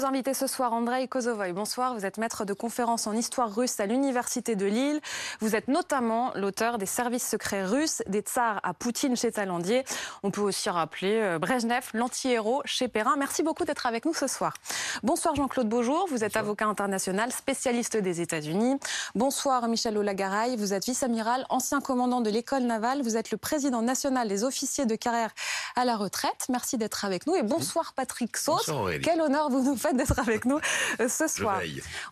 Nos invités ce soir, Andrei Kozovoy. Bonsoir, vous êtes maître de conférence en histoire russe à l'Université de Lille. Vous êtes notamment l'auteur des services secrets russes, des tsars à Poutine chez Talandier. On peut aussi rappeler euh, Brezhnev, l'anti-héros chez Perrin. Merci beaucoup d'être avec nous ce soir. Bonsoir Jean-Claude Beaujour, vous êtes avocat international, spécialiste des États-Unis. Bonsoir Michel Olagaray, vous êtes vice-amiral, ancien commandant de l'école navale. Vous êtes le président national des officiers de carrière à la retraite. Merci d'être avec nous. Et bonsoir Patrick Sauce. Quel honneur vous nous faites d'être avec nous euh, ce soir.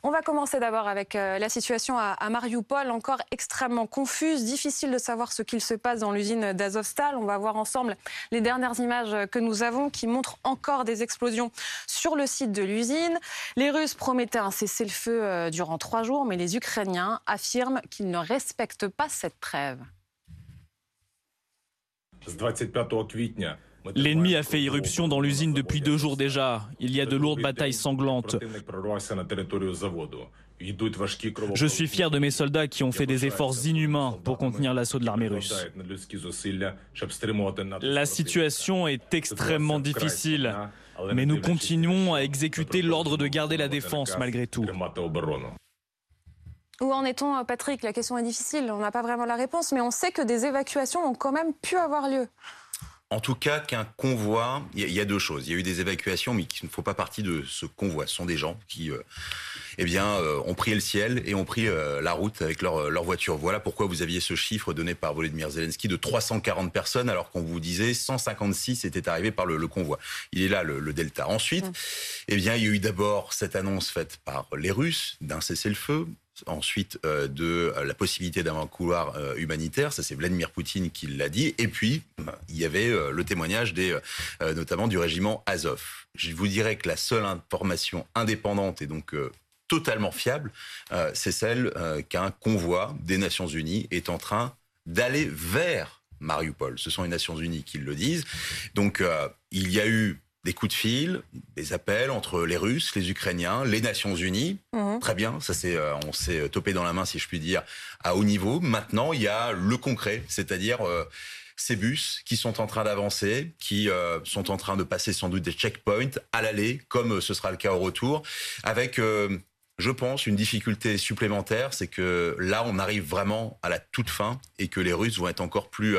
On va commencer d'abord avec euh, la situation à, Mariupol, encore extrêmement confuse, difficile de savoir ce qu'il se passe dans l'usine d'Azovstal. On va voir ensemble les dernières images que nous avons qui montrent encore des explosions sur le site de l'usine. Les Russes promettaient un cessez-le-feu euh, durant trois jours, mais les Ukrainiens affirment qu'ils ne respectent pas cette trêve. L'ennemi a fait irruption dans l'usine depuis deux jours déjà. Il y a de lourdes batailles sanglantes. Je suis fier de mes soldats qui ont fait des efforts inhumains pour contenir l'assaut de l'armée russe. La situation est extrêmement difficile, mais nous continuons à exécuter l'ordre de garder la défense malgré tout. Où en est-on, Patrick? La question est difficile, on n'a pas vraiment la réponse, mais on sait que des évacuations ont quand même pu avoir lieu. En tout cas, qu'un convoi, il y, a deux choses. Il y a eu des évacuations, mais qui ne font pas partie de ce convoi. Ce sont des gens qui, euh, eh bien, euh, ont pris le ciel et ont pris euh, la route avec leur, leur voiture. Voilà pourquoi vous aviez ce chiffre donné par Volodymyr Zelensky de 340 personnes, alors qu'on vous disait 156 étaient arrivés par le, convoi. Il est là le, delta. Ensuite, eh bien, il y a eu d'abord cette annonce faite par les Russes d'un cessez-le-feu ensuite euh, de euh, la possibilité d'avoir un couloir euh, humanitaire. Ça, c'est Vladimir Poutine qui l'a dit. Et puis, il y avait le témoignage des, notamment du régiment Azov. Je vous dirais que la seule information indépendante et donc totalement fiable, c'est celle qu'un convoi des Nations Unies est en train d'aller vers Mariupol. Ce sont les Nations Unies qui le disent. Donc, il y a eu des coups de fil, des appels entre les Russes, les Ukrainiens, les Nations Unies. Mhm. Très bien, ça c'est, euh, on s'est topé dans la main, si je puis dire, à haut niveau. Maintenant, il y a le concret, c'est-à-dire euh, ces bus qui sont en train d'avancer, qui euh, sont en train de passer sans doute des checkpoints à l'aller, comme ce sera le cas au retour, avec je pense, une difficulté supplémentaire, c'est que là, on arrive vraiment à la toute fin et que les Russes vont être encore plus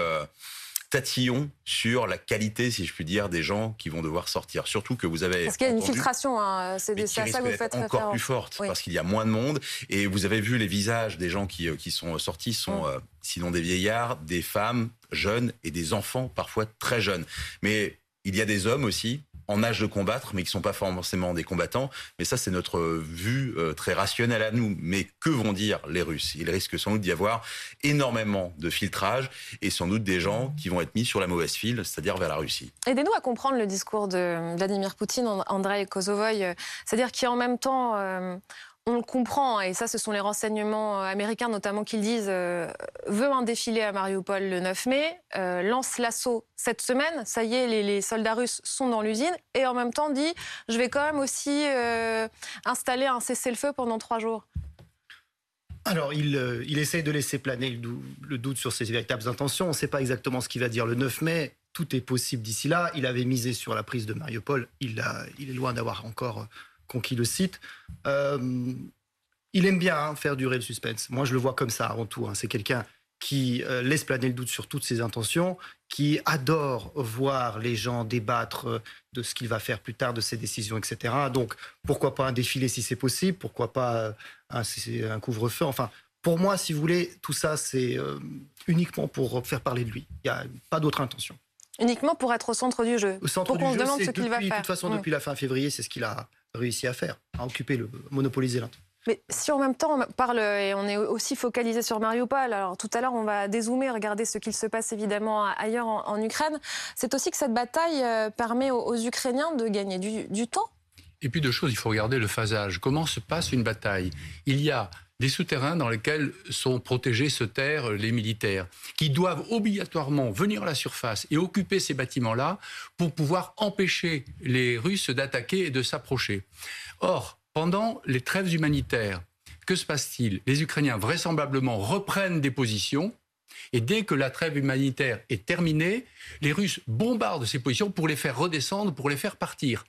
tatillon sur la qualité, si je puis dire, des gens qui vont devoir sortir. Surtout que vous avez. Parce qu'il y a une filtration, hein. c'est ça que vous faites encore plus forte, parce qu'il y a moins de monde. Et vous avez vu les visages des gens qui, euh, qui sont sortis, sont mm. euh, sinon des vieillards, des femmes jeunes et des enfants parfois très jeunes. Mais il y a des hommes aussi en âge de combattre, mais qui sont pas forcément des combattants. Mais ça, c'est notre vue euh, très rationnelle à nous. Mais que vont dire les Russes? Il risque sans doute d'y avoir énormément de filtrage et sans doute des gens qui vont être mis sur la mauvaise file, c'est-à-dire vers la Russie. Aidez-nous à comprendre le discours de Vladimir Poutine, Andrei Kozovoy, euh, c'est-à-dire qui en même temps euh, on le comprend, et ça, ce sont les renseignements euh, américains notamment qu'ils disent, euh, veut un défilé à Mariupol le 9 mai, euh, lance l'assaut cette semaine, ça y est, les, soldats russes sont dans l'usine, et en même temps dit, je vais quand même aussi installer un cessez-le-feu pendant trois jours. Alors, il, il, essaye de laisser planer le, doute sur ses véritables intentions. On ne sait pas exactement ce qu'il va dire le 9 mai. Tout est possible d'ici là. Il avait misé sur la prise de Mariupol. Il est loin d'avoir encore conquis le site. Euh, il aime bien hein, faire durer le suspense. Moi, je le vois comme ça avant tout. Hein. C'est quelqu'un qui euh, laisse planer le doute sur toutes ses intentions, qui adore voir les gens débattre euh, de ce qu'il va faire plus tard, de ses décisions, etc. Donc, pourquoi pas un défilé si c'est possible Pourquoi pas un, un couvre-feu Enfin, pour moi, si vous voulez, tout ça, c'est uniquement pour faire parler de lui. Il n'y a pas d'autre intention. Uniquement pour être au centre du jeu. Au centre pour qu'on se demande ce qu'il va faire. De toute façon, depuis la fin février, c'est ce qu'il a réussi à faire, à occuper, le, monopoliser l'Inde. Mais si en même temps on parle et on est aussi focalisé sur Mariupol, alors tout à l'heure on va dézoomer, regarder ce qu'il se passe évidemment ailleurs en, Ukraine, c'est aussi que cette bataille euh, permet aux, Ukrainiens de gagner du, du temps? Et puis deux choses, il faut regarder le phasage. Comment se passe une bataille? Il y a des souterrains dans lesquels sont protégés se terrent les militaires, qui doivent obligatoirement venir à la surface et occuper ces bâtiments-là pour pouvoir empêcher les Russes d'attaquer et de s'approcher. Or, pendant les trêves humanitaires, que se passe-t-il? Les Ukrainiens vraisemblablement reprennent des positions Et dès que la trêve humanitaire est terminée, les Russes bombardent ces positions pour les faire redescendre, pour les faire partir.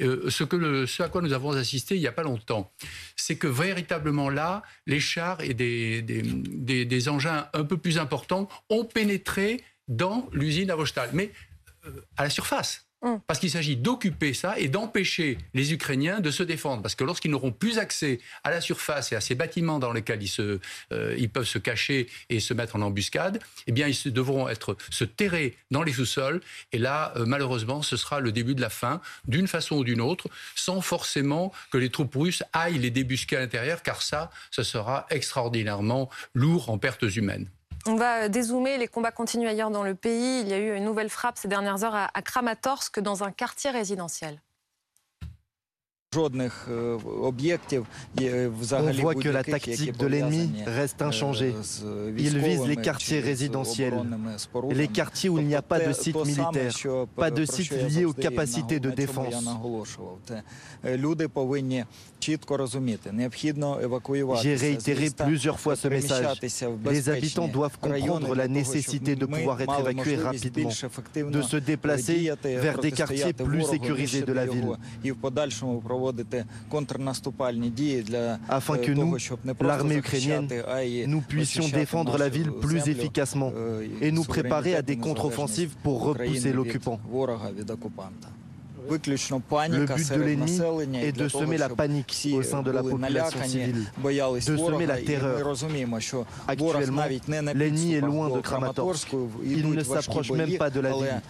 Euh, ce, à quoi nous avons assisté il n'y a pas longtemps, c'est que véritablement là, les chars et des, des, des, engins un peu plus importants ont pénétré dans l'usine à Vostal, mais euh, à la surface. Mm. Parce qu'il s'agit d'occuper ça et d'empêcher les Ukrainiens de se défendre. Parce que lorsqu'ils n'auront plus accès à la surface et à ces bâtiments dans lesquels ils, euh, peuvent se cacher et se mettre en embuscade, eh bien, ils devront se terrer dans les sous-sols. Et là, euh, malheureusement, ce sera le début de la fin, d'une façon ou d'une autre, sans forcément que les troupes russes aillent les débusquer à l'intérieur, car ça, ce sera extraordinairement lourd en pertes humaines. On va dézoomer, les combats continuent ailleurs dans le pays. Il y a eu une nouvelle frappe ces dernières heures à Kramatorsk dans un quartier résidentiel. On voit que la tactique de l'ennemi reste inchangée. Il vise les quartiers résidentiels, les quartiers où il n'y a pas de site militaire, pas de site lié aux capacités de défense. J'ai réitéré plusieurs fois ce message. Les habitants doivent comprendre la nécessité de pouvoir être évacués rapidement, de se déplacer vers des quartiers plus sécurisés de la ville. Afin que nous, l'armée ukrainienne, nous puissions défendre la ville plus efficacement et nous préparer à des contre-offensives pour repousser l'occupant. Le but de l'ennemi est de semer la panique au sein de la population civile, de semer la terreur. Actuellement, l'ennemi est loin de Kramatorsk. Il ne s'approche même pas de la ville.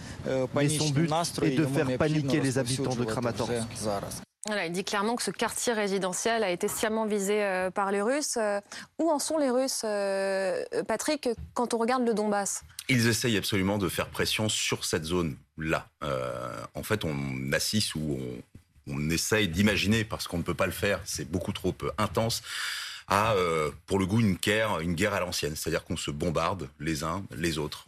Mais son but est de faire paniquer les habitants de Kramatorsk il dit clairement que ce quartier résidentiel a été sciemment visé euh, par les Russes. Euh, où en sont les Russes, euh, Patrick, quand on regarde le Donbass? Ils essayent absolument de faire pression sur cette zone-là. en fait, on assiste ou on, essaye d'imaginer, parce qu'on ne peut pas le faire, c'est beaucoup trop intense, à, pour le goût, une guerre, une guerre à l'ancienne. C'est-à-dire qu'on se bombarde les uns les autres.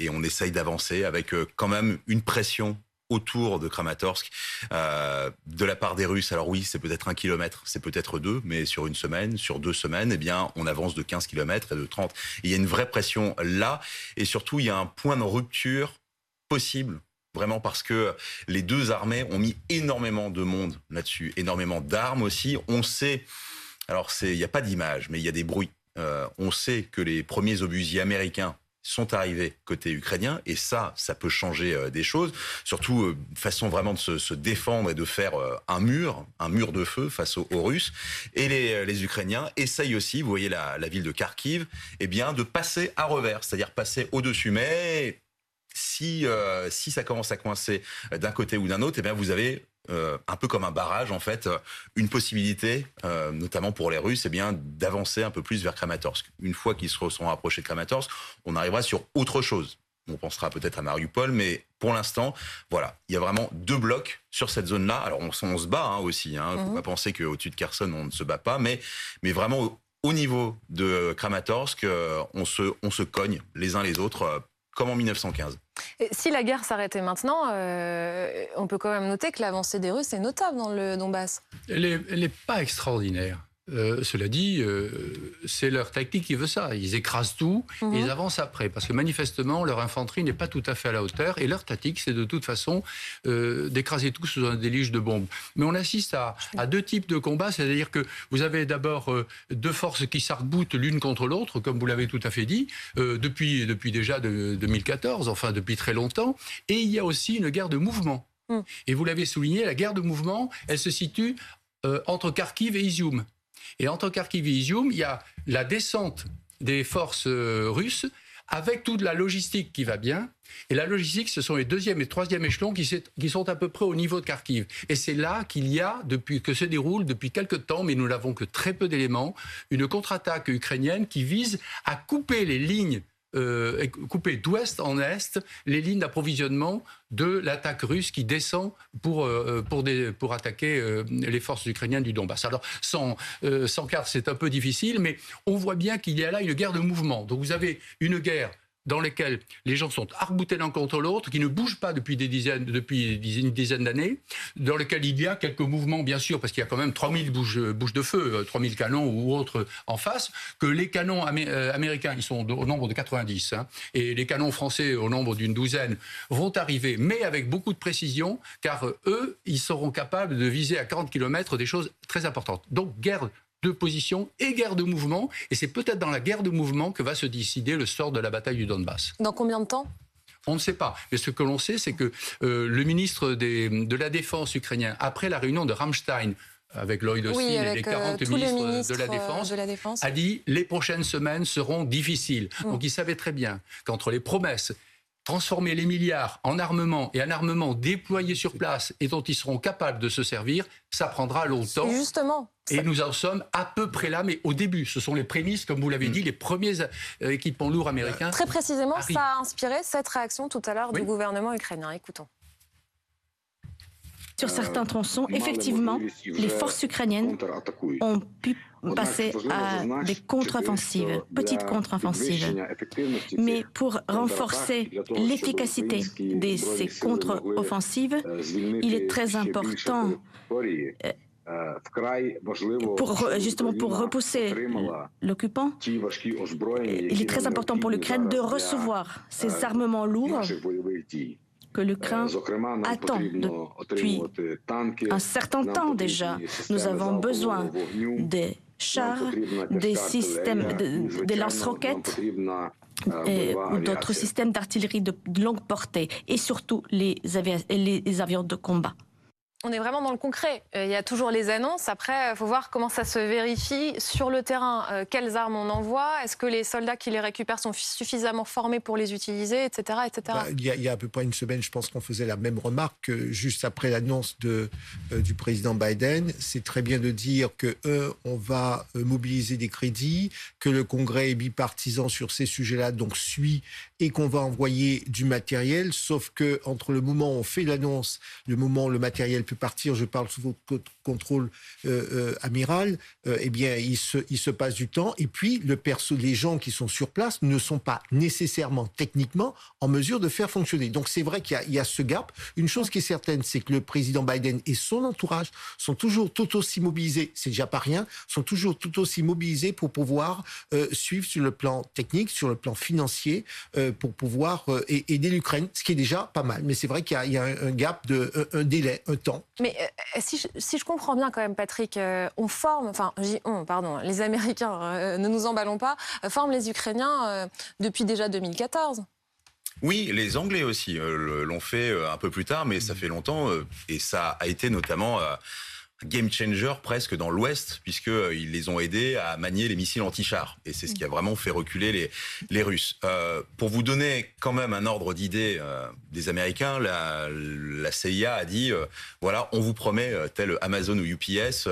et on essaye d'avancer avec quand même une pression autour de Kramatorsk euh, de la part des Russes. Alors oui, c'est peut-être un kilomètre, c'est peut-être deux, mais sur une semaine, sur deux semaines, eh bien, on avance de 15 kilomètres et de 30. il y a une vraie pression là, et surtout, il y a un point de rupture possible Vraiment parce que les deux armées ont mis énormément de monde là-dessus, énormément d'armes aussi. On sait, alors il n'y a pas d'image, mais il y a des bruits. Euh, on sait que les premiers obusiers américains sont arrivés côté ukrainien et ça, ça peut changer euh, des choses. Surtout euh, façon vraiment de se, défendre et de faire euh, un mur, un mur de feu face aux, Russes. Et les, les, Ukrainiens essayent aussi, vous voyez la, la ville de Kharkiv, eh bien de passer à revers, c'est-à-dire passer au-dessus. Mais si, si ça commence à coincer d'un côté ou d'un autre, eh bien vous avez euh, un peu comme un barrage en fait, euh, une possibilité, euh, notamment pour les Russes, eh bien d'avancer un peu plus vers Kramatorsk. Une fois qu'ils seront rapprochés de Kramatorsk, on arrivera sur autre chose. On pensera peut-être à Mariupol, mais pour l'instant, voilà, il y a vraiment deux blocs sur cette zone-là. Alors on, se bat hein, aussi. Hein. Faut mhm. pas penser qu'au-dessus de Kherson on ne se bat pas, mais mais vraiment au, niveau de Kramatorsk, on se on se cogne les uns les autres comme en 1915. si la guerre s'arrêtait maintenant, euh, on peut quand même noter que l'avancée des Russes est notable dans le Donbass. Elle n'est pas extraordinaire. Euh, cela dit, euh, c'est leur tactique qui veut ça. Ils écrasent tout et mhm. ils avancent après. Parce que manifestement, leur infanterie n'est pas tout à fait à la hauteur. Et leur tactique, c'est de toute façon euh, d'écraser tout sous un déluge de bombes. Mais on assiste à, deux types de combats. C'est-à-dire que vous avez d'abord deux forces qui s'arc-boutent l'une contre l'autre, comme vous l'avez tout à fait dit, depuis, depuis déjà de, 2014, enfin depuis très longtemps. Et il y a aussi une guerre de mouvement. Mm. Et vous l'avez souligné, la guerre de mouvement, elle se situe entre Kharkiv et Izium. Et Kharkiv et Izium, il y a la descente des forces euh, russes avec toute la logistique qui va bien. Et la logistique, ce sont les deuxième et troisième échelons qui, sont à peu près au niveau de Kharkiv. Et c'est là qu'il y a, depuis que se déroule depuis quelque temps, mais nous n'avons que très peu d'éléments, une contre-attaque ukrainienne qui vise à couper les lignes euh, couper d'ouest en est les lignes d'approvisionnement de l'attaque russe qui descend pour, euh, attaquer euh, les forces ukrainiennes du Donbass. Alors, sans, sans carte, c'est un peu difficile, mais on voit bien qu'il y a là une guerre de mouvement. Donc, vous avez une guerre dans lesquels les gens sont arboutés l'un contre l'autre, qui ne bougent pas depuis des dizaines, une dizaine d'années, dans lesquels il y a quelques mouvements, bien sûr, parce qu'il y a quand même 3000 bouches, bouches de feu, 3000 euh, canons ou autres en face, que les canons euh, américains, ils sont au nombre de 90, hein, et les canons français au nombre d'une douzaine, vont arriver, mais avec beaucoup de précision, car euh, eux, ils seront capables de viser à 40 km des choses très importantes. Donc, guerre de position et guerre de mouvement. Et c'est peut-être dans la guerre de mouvement que va se décider le sort de la bataille du Donbass. Dans combien de temps? On ne sait pas. Mais ce que l'on sait, c'est que euh, le ministre de la Défense ukrainien, après la réunion de Rammstein, avec Lloyd Austin et les 40 euh, ministres, de, la défense, de, la défense, a dit les prochaines semaines seront difficiles. Mm. Donc il savait très bien qu'entre les promesses transformer les milliards en armement et un armement déployé sur place et dont ils seront capables de se servir, ça prendra longtemps. Justement. Et nous en sommes à peu près là, mais au début, ce sont les prémices, comme vous l'avez mm. dit, les premiers euh, équipements lourds américains. Très précisément, ça a inspiré cette réaction tout à l'heure du gouvernement ukrainien. Écoutons. Sur certains tronçons, effectivement, les forces ukrainiennes ont pu passer à des contre-offensives, petites contre-offensives. Mais pour renforcer l'efficacité de ces contre-offensives, il est très important euh, pour, justement pour repousser l'occupant, il est très important pour l'Ukraine de recevoir ces armements lourds que l'Ukraine attend depuis un certain temps déjà. Nous avons besoin des chars, des systèmes de, lance-roquettes ou d'autres systèmes d'artillerie de longue portée et surtout les, les avions de combat on est vraiment dans le concret. Euh, il y a toujours les annonces. Après, il faut voir comment ça se vérifie sur le terrain. Euh, quelles armes on envoie? Est-ce que les soldats qui les récupèrent sont suffisamment formés pour les utiliser, etc., etc. Bah, il, y a, à peu près une semaine, je pense qu'on faisait la même remarque juste après l'annonce euh, du président Biden. C'est très bien de dire que on va mobiliser des crédits, que le Congrès est bipartisan sur ces sujets-là, donc suit et qu'on va envoyer du matériel. Sauf que entre le moment où on fait l'annonce, le moment où le matériel peut partir, je parle sous votre contrôle euh, euh, amiral, euh, eh bien, il se, passe du temps. Et puis, le perso, les gens qui sont sur place ne sont pas nécessairement techniquement en mesure de faire fonctionner. Donc, c'est vrai qu'il y, a ce gap. Une chose qui est certaine, c'est que le président Biden et son entourage sont toujours tout aussi mobilisés, c'est déjà pas rien, sont toujours tout aussi mobilisés pour pouvoir suivre sur le plan technique, sur le plan financier, pour pouvoir aider l'Ukraine, ce qui est déjà pas mal. Mais c'est vrai qu'il y, a un, gap de un délai, un temps. Mais euh, si, je, comprends bien quand même, Patrick, euh, on forme, enfin, on, pardon, les Américains, euh, ne nous emballons pas, forment les Ukrainiens depuis déjà 2014. Oui, les Anglais aussi l'ont fait un peu plus tard, mais ça fait longtemps, et ça a été notamment game changer presque dans l'Ouest, puisqu'ils euh, les ont aidés à manier les missiles anti-chars. Et c'est ce qui a vraiment fait reculer les, les Russes. Euh, pour vous donner quand même un ordre d'idée euh, des Américains, la, la, CIA a dit, voilà, on vous promet, tel Amazon ou UPS,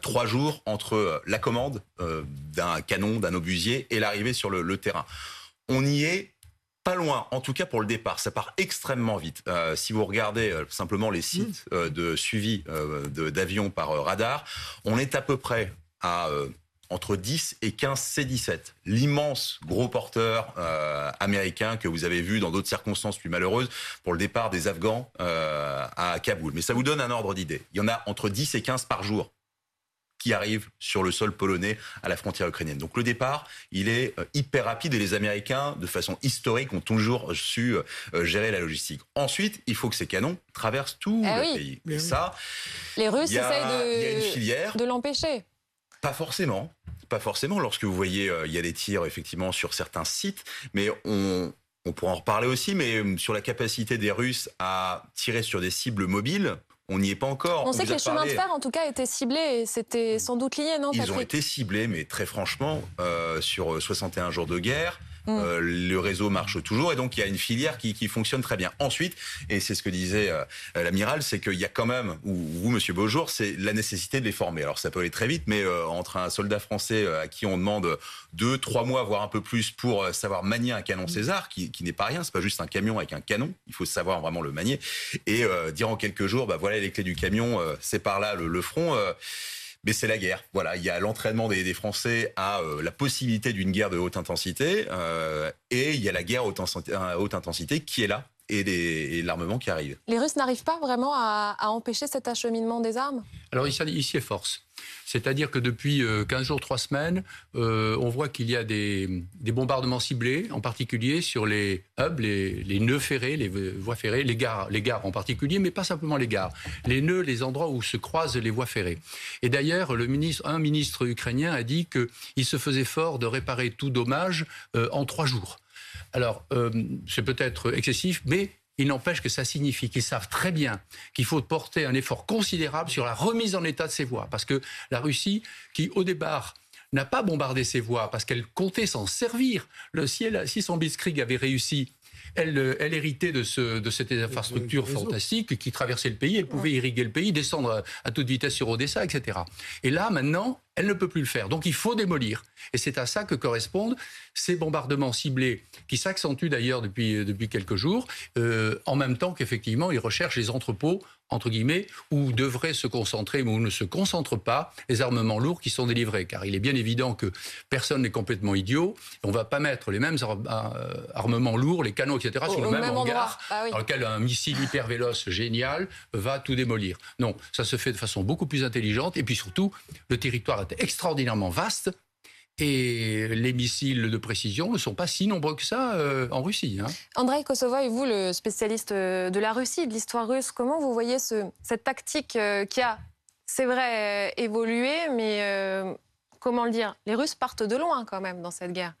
trois jours entre la commande d'un canon, d'un obusier et l'arrivée sur le, le terrain. On y est pas loin, en tout cas pour le départ, ça part extrêmement vite. Euh, si vous regardez euh, simplement les sites mmh. euh, de suivi d'avions par radar, on est à peu près à entre 10 et 15 C-17, l'immense gros porteur américain que vous avez vu dans d'autres circonstances plus malheureuses pour le départ des Afghans à Kaboul. Mais ça vous donne un ordre d'idée. Il y en a entre 10 et 15 par jour qui arrivent sur le sol polonais à la frontière ukrainienne. Donc le départ, il est euh, hyper rapide et les Américains, de façon historique, ont toujours su euh, gérer la logistique. Ensuite, il faut que ces canons traversent tout eh le pays. Et ça, les Russes essayent de, de l'empêcher. Pas forcément. Pas forcément. Lorsque vous voyez, euh, il y a des tirs effectivement sur certains sites, mais on, on pourra en reparler aussi, mais sur la capacité des Russes à tirer sur des cibles mobiles, on n'y est pas encore. On, sait que les chemins de fer, en tout cas, étaient ciblés et c'était sans doute lié, non Ils ont été ciblés, mais très franchement, euh, sur 61 jours de guerre, Mm. Euh, le réseau marche toujours et donc il y a une filière qui, fonctionne très bien. Ensuite, et c'est ce que disait euh, l'amiral, c'est qu'il y a quand même, ou vous, Monsieur Beaujour, c'est la nécessité de les former. Alors ça peut aller très vite, mais euh, entre un soldat français à qui on demande deux, trois mois, voire un peu plus pour savoir manier un canon mm. César, qui, n'est pas rien, c'est pas juste un camion avec un canon, il faut savoir vraiment le manier, et dire en quelques jours, bah voilà les clés du camion, c'est par là le, le front mais c'est la guerre. Voilà, il y a l'entraînement des, Français à la possibilité d'une guerre de haute intensité, et il y a la guerre à haute intensité qui est là et l'armement qui arrive. Les Russes n'arrivent pas vraiment à, empêcher cet acheminement des armes? Alors ici, ici est force. C'est-à-dire que depuis 15 euh, jours, 3 semaines, euh, on voit qu'il y a des, bombardements ciblés, en particulier sur les hubs, les, nœuds ferrés, les voies ferrées, les gares, les gares en particulier, mais pas simplement les gares. Les nœuds, les endroits où se croisent les voies ferrées. Et d'ailleurs, un ministre ukrainien a dit qu'il se faisait fort de réparer tout dommage euh, en trois jours. Alors, euh, c'est peut-être excessif, mais il n'empêche que ça signifie qu'ils savent très bien qu'il faut porter un effort considérable sur la remise en état de ces voies. Parce que la Russie, qui au départ n'a pas bombardé ces voies parce qu'elle comptait s'en servir, le, ciel, si son Blitzkrieg avait réussi elle, elle héritait de, ce, de cette infrastructure fantastique qui traversait le pays. Elle pouvait irriguer le pays, descendre à, toute vitesse sur Odessa, etc. Et là, maintenant, elle ne peut plus le faire. Donc il faut démolir. Et c'est à ça que correspondent ces bombardements ciblés, qui s'accentuent d'ailleurs depuis, depuis quelques jours, euh, en même temps qu'effectivement, ils recherchent les entrepôts entre guillemets, où devraient se concentrer, mais où ne se concentrent pas les armements lourds qui sont délivrés. Car il est bien évident que personne n'est complètement idiot. On ne va pas mettre les mêmes euh, armements lourds, les canons, etc., sur le même, hangar, ah dans lequel un missile hyper véloce génial va tout démolir. Non, ça se fait de façon beaucoup plus intelligente. Et puis surtout, le territoire est extraordinairement vaste. Et les missiles de précision ne sont pas si nombreux que ça euh, en Russie. Hein. Andrei Kosova, et vous, le spécialiste euh, de la Russie, de l'histoire russe, comment vous voyez ce, cette tactique euh, qui a, c'est vrai, évolué, mais comment le dire Les Russes partent de loin quand même dans cette guerre.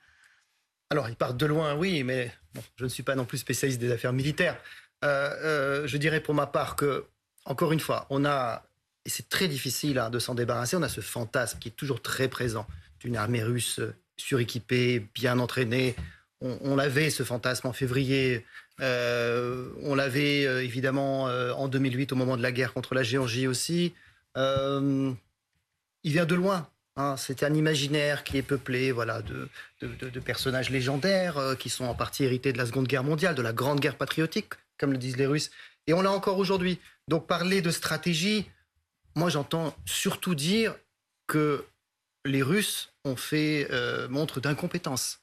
Alors, ils partent de loin, oui, mais je ne suis pas non plus spécialiste des affaires militaires. je dirais pour ma part que, encore une fois, on a, et c'est très difficile hein, de s'en débarrasser, on a ce fantasme qui est toujours très présent d'une armée russe suréquipée, bien entraînée. On, l'avait ce fantasme en février. Euh, on l'avait euh, évidemment euh, en 2008 au moment de la guerre contre la Géorgie aussi. il vient de loin. Hein. C'est un imaginaire qui est peuplé voilà, de, personnages légendaires qui sont en partie hérités de la Seconde Guerre mondiale, de la Grande Guerre patriotique, comme le disent les Russes. Et on l'a encore aujourd'hui. Donc parler de stratégie, moi j'entends surtout dire que les Russes ont fait euh, montre d'incompétence.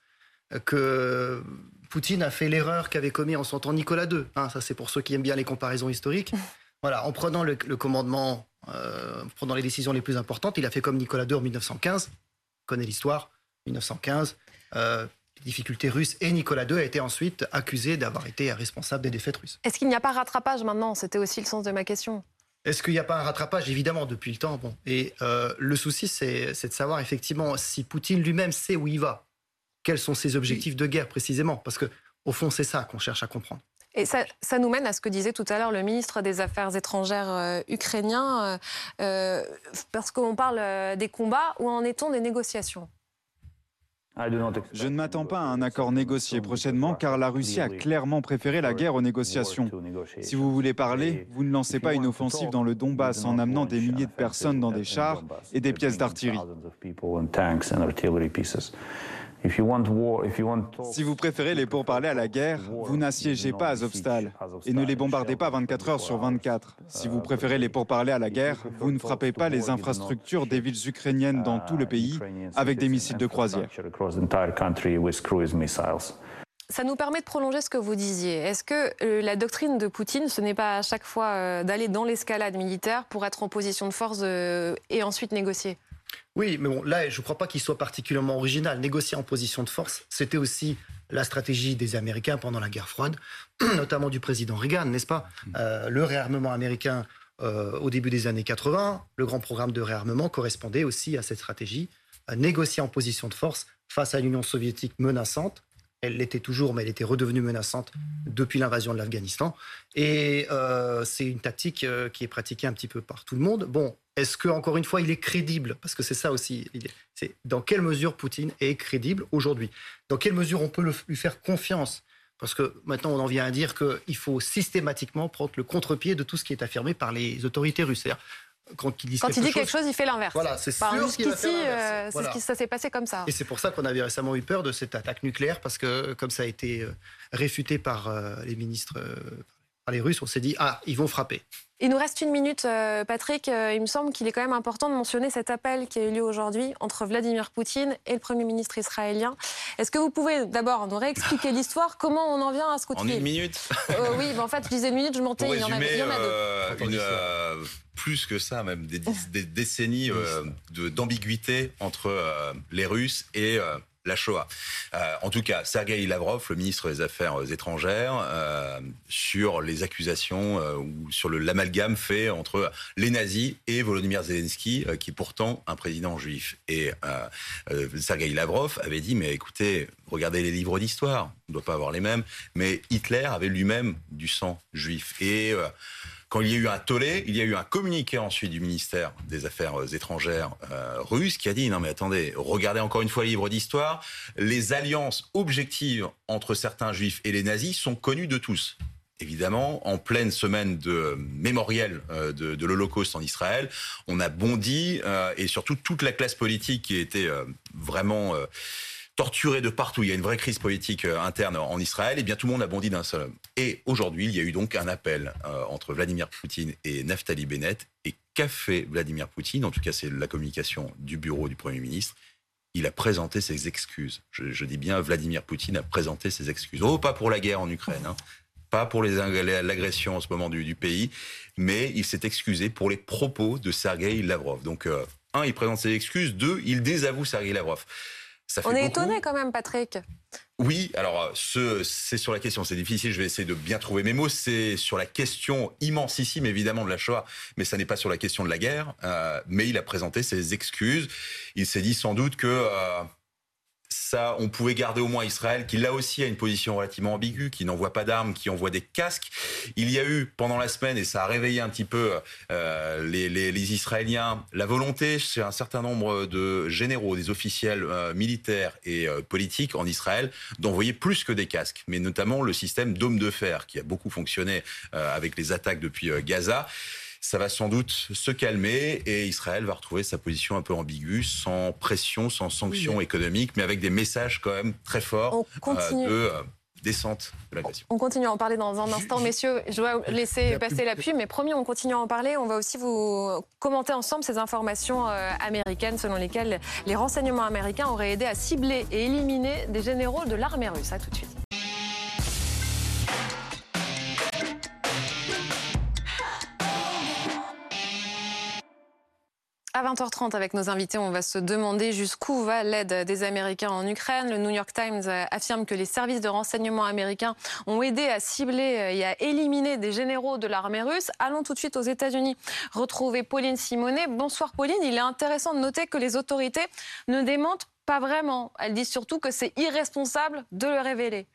Que Poutine a fait l'erreur qu'avait commis en son temps Nicolas II. Hein, ça, c'est pour ceux qui aiment bien les comparaisons historiques. Voilà, en prenant le, commandement, euh, en prenant les décisions les plus importantes, il a fait comme Nicolas II en 1915. On connaît l'histoire. 1915, euh, les difficultés russes et Nicolas II a été ensuite accusé d'avoir été responsable des défaites russes. Est-ce qu'il n'y a pas rattrapage maintenant? C'était aussi le sens de ma question. Est-ce qu'il n'y a pas un rattrapage Évidemment, depuis le temps. Bon. Et euh, le souci, c'est de savoir effectivement si Poutine lui-même sait où il va. Quels sont ses objectifs de guerre précisément? Parce que au fond, c'est ça qu'on cherche à comprendre. Et ça, nous mène à ce que disait tout à l'heure le ministre des Affaires étrangères euh, ukrainien, euh, parce qu'on parle des combats, où en est-on des négociations? Je ne m'attends pas à un accord négocié prochainement car la Russie a clairement préféré la guerre aux négociations. Si vous voulez parler, vous ne lancez pas une offensive dans le Donbass en amenant des milliers de personnes dans des chars et des pièces d'artillerie. Si vous préférez les pourparlers à la guerre, vous n'assiégez pas Azovstal et ne les bombardez pas 24 heures sur 24. Si vous préférez les pourparlers à la guerre, vous ne frappez pas les infrastructures des villes ukrainiennes dans tout le pays avec des missiles de croisière. Ça nous permet de prolonger ce que vous disiez. Est-ce que euh, la doctrine de Poutine, ce n'est pas à chaque fois euh, d'aller dans l'escalade militaire pour être en position de force euh, et ensuite négocier? Oui, mais bon, là, je ne crois pas qu'il soit particulièrement original. Négocier en position de force, c'était aussi la stratégie des Américains pendant la guerre froide, notamment du président Reagan, n'est-ce pas? Euh, Le réarmement américain euh, au début des années 80, le grand programme de réarmement correspondait aussi à cette stratégie, négocier en position de force face à l'Union soviétique menaçante. Elle l'était toujours, mais elle était redevenue menaçante depuis l'invasion de l'Afghanistan. Et euh, c'est une tactique qui est pratiquée un petit peu par tout le monde. Bon, est-ce que encore une fois, il est crédible? Parce que c'est ça aussi. C'est dans quelle mesure Poutine est crédible aujourd'hui? Dans quelle mesure on peut lui faire confiance? Parce que maintenant, on en vient à dire qu'il faut systématiquement prendre le contre-pied de tout ce qui est affirmé par les autorités russes. Quand, il, dit quelque chose, il fait l'inverse. Voilà, c'est sûr Jusqu'ici, euh, ça s'est passé comme ça. Et c'est pour ça qu'on avait récemment eu peur de cette attaque nucléaire, parce que comme ça a été euh, réfuté par euh, les ministres par les Russes, on s'est dit, ah, ils vont frapper. Il nous reste une minute, euh, Patrick. Euh, il me semble qu'il est quand même important de mentionner cet appel qui a eu lieu aujourd'hui entre Vladimir Poutine et le Premier ministre israélien. Est-ce que vous pouvez d'abord nous réexpliquer l'histoire? Comment on en vient à ce coup En une minute? Euh, Oui, en fait, je disais une minute, je mentais. il y en, avait, il y en a deux. plus que ça, même des, des décennies d'ambiguïté entre les Russes et la Shoah. Euh, en tout cas, Sergei Lavrov, le ministre des Affaires étrangères, euh, sur les accusations euh, ou sur l'amalgame fait entre les nazis et Volodymyr Zelensky, qui est pourtant un président juif. Et Sergei Lavrov avait dit, mais écoutez, regardez les livres d'histoire, on ne doit pas avoir les mêmes, mais Hitler avait lui-même du sang juif. Et quand il y a eu un tollé, il y a eu un communiqué ensuite du ministère des Affaires étrangères euh, russe qui a dit non mais attendez, regardez encore une fois le livre d'histoire, les alliances objectives entre certains juifs et les nazis sont connues de tous. Évidemment, en pleine semaine de mémoriel euh, de, l'Holocauste en Israël, on a bondi, euh, et surtout toute la classe politique qui était vraiment torturé de partout. Il y a une vraie crise politique euh, interne en Israël. Et bien tout le monde a bondi d'un seul homme. Et aujourd'hui, il y a eu donc un appel euh, entre Vladimir Poutine et Naftali Bennett. Et qu'a fait Vladimir Poutine? En tout cas, c'est la communication du bureau du Premier ministre. Il a présenté ses excuses. Je, dis bien, Vladimir Poutine a présenté ses excuses. Oh, pas pour la guerre en Ukraine, hein. pas pour l'agression en ce moment du, pays, mais il s'est excusé pour les propos de Sergei Lavrov. Donc, euh, un, il présente ses excuses. Deux, il désavoue Sergei Lavrov. On est étonné quand même, Patrick. Oui, alors c'est sur la question, c'est difficile, je vais essayer de bien trouver mes mots, c'est sur la question immensissime évidemment de la Shoah, mais ça n'est pas sur la question de la guerre, euh, mais il a présenté ses excuses, il s'est dit sans doute que... Euh, ça, on pouvait garder au moins Israël, qui là aussi a une position relativement ambiguë, qui n'envoie pas d'armes, qui envoie des casques. Il y a eu pendant la semaine, et ça a réveillé un petit peu euh, les, Israéliens, la volonté chez un certain nombre de généraux, des officiels euh, militaires et euh, politiques en Israël, d'envoyer plus que des casques, mais notamment le système Dôme de fer, qui a beaucoup fonctionné avec les attaques depuis Gaza ça va sans doute se calmer et Israël va retrouver sa position un peu ambiguë, sans pression, sans sanctions économiques, mais avec des messages quand même très forts euh, de euh, descente de l'agression. On continue à en parler dans un instant, messieurs. Je dois laisser passer l'appui, mais promis, on continue à en parler. On va aussi vous commenter ensemble ces informations euh, américaines selon lesquelles les renseignements américains auraient aidé à cibler et éliminer des généraux de l'armée russe. À tout de suite. À 20h30, avec nos invités, on va se demander jusqu'où va l'aide des Américains en Ukraine. Le New York Times affirme que les services de renseignement américains ont aidé à cibler et à éliminer des généraux de l'armée russe. Allons tout de suite aux États-Unis retrouver Pauline Simonet. Bonsoir Pauline. Il est intéressant de noter que les autorités ne démentent pas vraiment. Elles disent surtout que c'est irresponsable de le révéler.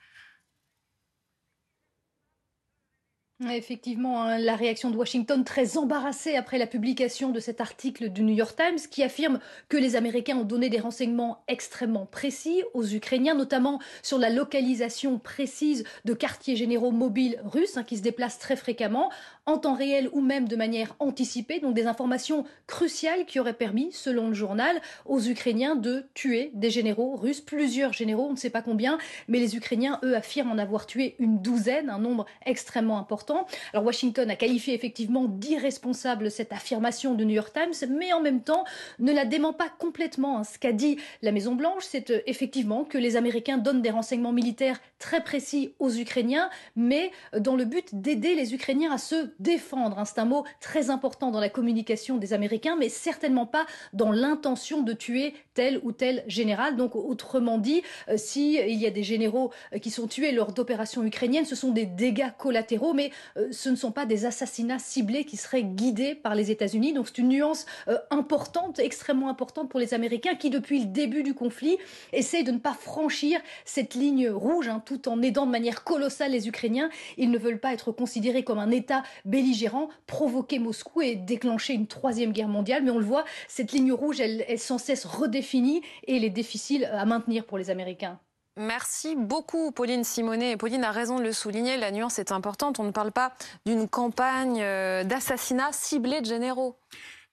Effectivement, hein, la réaction de Washington très embarrassée après la publication de cet article du New York Times qui affirme que les Américains ont donné des renseignements extrêmement précis aux Ukrainiens, notamment sur la localisation précise de quartiers généraux mobiles russes hein, qui se déplacent très fréquemment en temps réel ou même de manière anticipée, donc des informations cruciales qui auraient permis, selon le journal, aux Ukrainiens de tuer des généraux russes, plusieurs généraux, on ne sait pas combien, mais les Ukrainiens, eux, affirment en avoir tué une douzaine, un nombre extrêmement important. Alors Washington a qualifié effectivement d'irresponsable cette affirmation du New York Times, mais en même temps ne la dément pas complètement. Hein. Ce qu'a dit la Maison-Blanche, c'est euh, effectivement que les Américains donnent des renseignements militaires très précis aux Ukrainiens, mais euh, dans le but d'aider les Ukrainiens à se défendre. Hein. C'est un mot très important dans la communication des Américains, mais certainement pas dans l'intention de tuer tel ou tel général. Donc, autrement dit, euh, s'il il y a des généraux euh, qui sont tués lors d'opérations ukrainiennes, ce sont des dégâts collatéraux, mais ce ne sont pas des assassinats ciblés qui seraient guidés par les États-Unis. Donc, c'est une nuance importante, extrêmement importante pour les Américains qui, depuis le début du conflit, essayent de ne pas franchir cette ligne rouge, hein, tout en aidant de manière colossale les Ukrainiens. Ils ne veulent pas être considérés comme un État belligérant, provoquer Moscou et déclencher une troisième guerre mondiale. Mais on le voit, cette ligne rouge, elle est sans cesse redéfinie et elle est difficile à maintenir pour les Américains. Merci beaucoup, Pauline Simonet. Pauline a raison de le souligner, la nuance est importante. On ne parle pas d'une campagne euh, d'assassinat ciblé de généraux.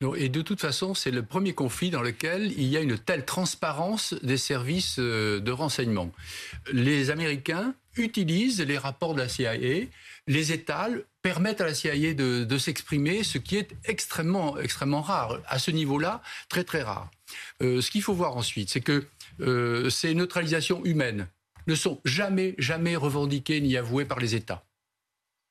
Non, et de toute façon, c'est le premier conflit dans lequel il y a une telle transparence des services euh, de renseignement. Les Américains utilisent les rapports de la CIA, les étalent permettent à la CIA de, s'exprimer, ce qui est extrêmement, extrêmement rare. À ce niveau-là, très très rare. Euh, ce qu'il faut voir ensuite, c'est que euh, ces neutralisations humaines ne sont jamais, jamais revendiquées ni avouées par les États.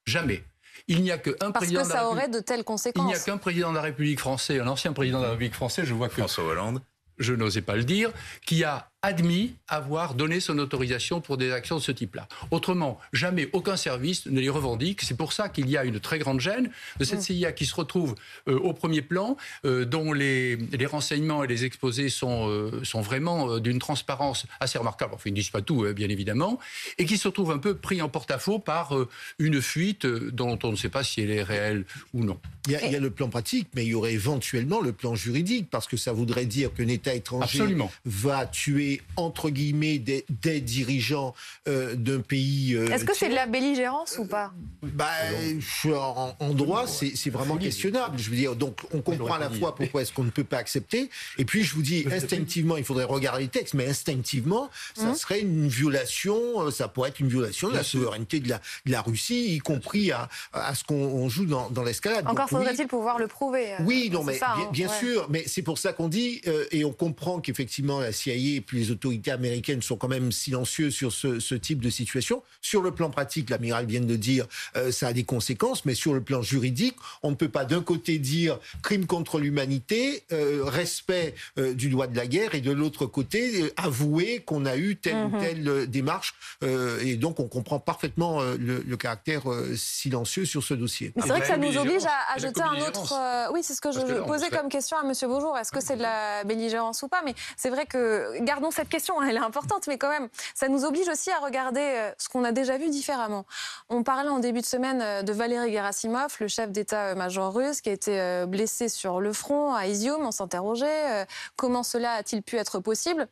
Jamais. Il n'y a qu'un président. Parce que ça aurait de telles conséquences. Il n'y a qu'un président de la République française, un ancien président de la République française, je vois que. François Hollande. Je n'osais pas le dire, qui a admis avoir donné son autorisation pour des actions de ce type-là. Autrement, jamais aucun service ne les revendique. C'est pour ça qu'il y a une très grande gêne de cette mm. CIA qui se retrouve euh, au premier plan, euh, dont les, renseignements et les exposés sont, euh, sont vraiment d'une transparence assez remarquable. Enfin, ils ne disent pas tout, hein, bien évidemment, et qui se retrouve un peu pris en porte-à-faux par une fuite dont on ne sait pas si elle est réelle ou non. Il y, a, il y, a, le plan pratique, mais il y aurait éventuellement le plan juridique, parce que ça voudrait dire qu'un État étranger va tuer entre guillemets des, dirigeants euh, d'un pays. Euh, Est-ce que c'est de la belligérance ou pas bah, en, en, droit, c'est vraiment questionnable. Je veux dire, donc on comprend à la fois pourquoi est-ce qu'on ne peut pas accepter, et puis je vous dis instinctivement, il faudrait regarder les textes, mais instinctivement, ça hum. serait une violation, euh, ça pourrait être une violation de la souveraineté de la, de la Russie, y compris à, à ce qu'on joue dans, dans l'escalade. Encore faudrait-il pouvoir le prouver. Oui, non, mais bien, hein, bien sûr, mais c'est pour ça qu'on dit, et on comprend qu'effectivement la CIA et puis les autorités américaines sont quand même silencieuses sur ce, type de situation. Sur le plan pratique, l'amiral vient de dire, euh, ça a des conséquences, mais sur le plan juridique, on ne peut pas d'un côté dire crime contre l'humanité, euh, respect euh, du droit de la guerre, et de l'autre côté avouer qu'on a eu telle ou mhm. telle démarche. et donc on comprend parfaitement le, caractère silencieux sur ce dossier. c'est vrai que ça nous oblige à, jeter un autre. oui, c'est ce que je posais comme question à Monsieur Beaujour. Est-ce que c'est de la belligérance ou pas? Mais c'est vrai que gardons cette question, elle est importante, mais quand même, ça nous oblige aussi à regarder euh, ce qu'on a déjà vu différemment. On parlait en début de semaine euh, de Valéry Gerasimov, le chef d'état-major russe, qui a été euh, blessé sur le front à Izium. On s'interrogeait comment cela a-t-il pu être possible?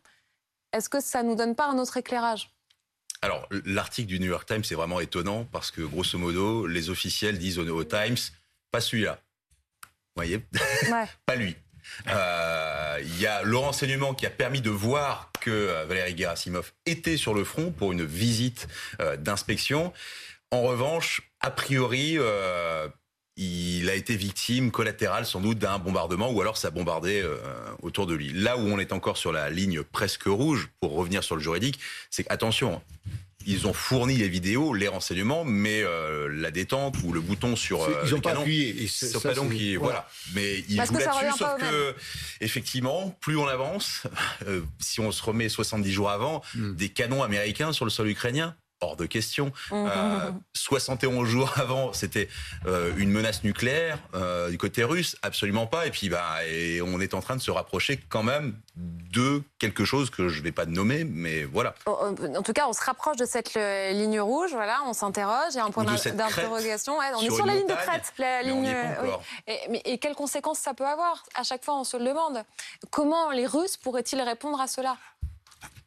Est-ce que ça nous donne pas un autre éclairage? Alors, l'article du New York Times est vraiment étonnant parce que, grosso modo, les officiels disent au New York Times, pas celui-là. Vous voyez? Pas lui. Euh, il y a le renseignement qui a permis de voir que euh, Valéry Gerasimov était sur le front pour une visite euh, d'inspection. En revanche, a priori, il a été victime collatérale sans doute d'un bombardement ou alors ça a bombardé autour de lui. Là où on est encore sur la ligne presque rouge, pour revenir sur le juridique, c'est attention, ils ont fourni les vidéos, les renseignements, mais euh, la détente ou le bouton sur euh, ils n'ont pas appuyé. Ils pas donc voilà. Mais ils jouent là-dessus, sauf que effectivement, plus on avance, euh, si on se remet 70 jours avant, hmm. des canons américains sur le sol ukrainien, hors de question. 71 euh, jours avant, c'était euh, une menace nucléaire euh, du côté russe, absolument pas. Et puis, bah, et on est en train de se rapprocher quand même de quelque chose que je ne vais pas nommer, mais voilà. En tout cas, on se rapproche de cette ligne rouge. Voilà, on s'interroge. Il y a un point d'interrogation. on est sur la ligne de crête. La ligne, et, et quelles conséquences ça peut avoir À chaque fois, on se le demande. Comment les Russes pourraient-ils répondre à cela?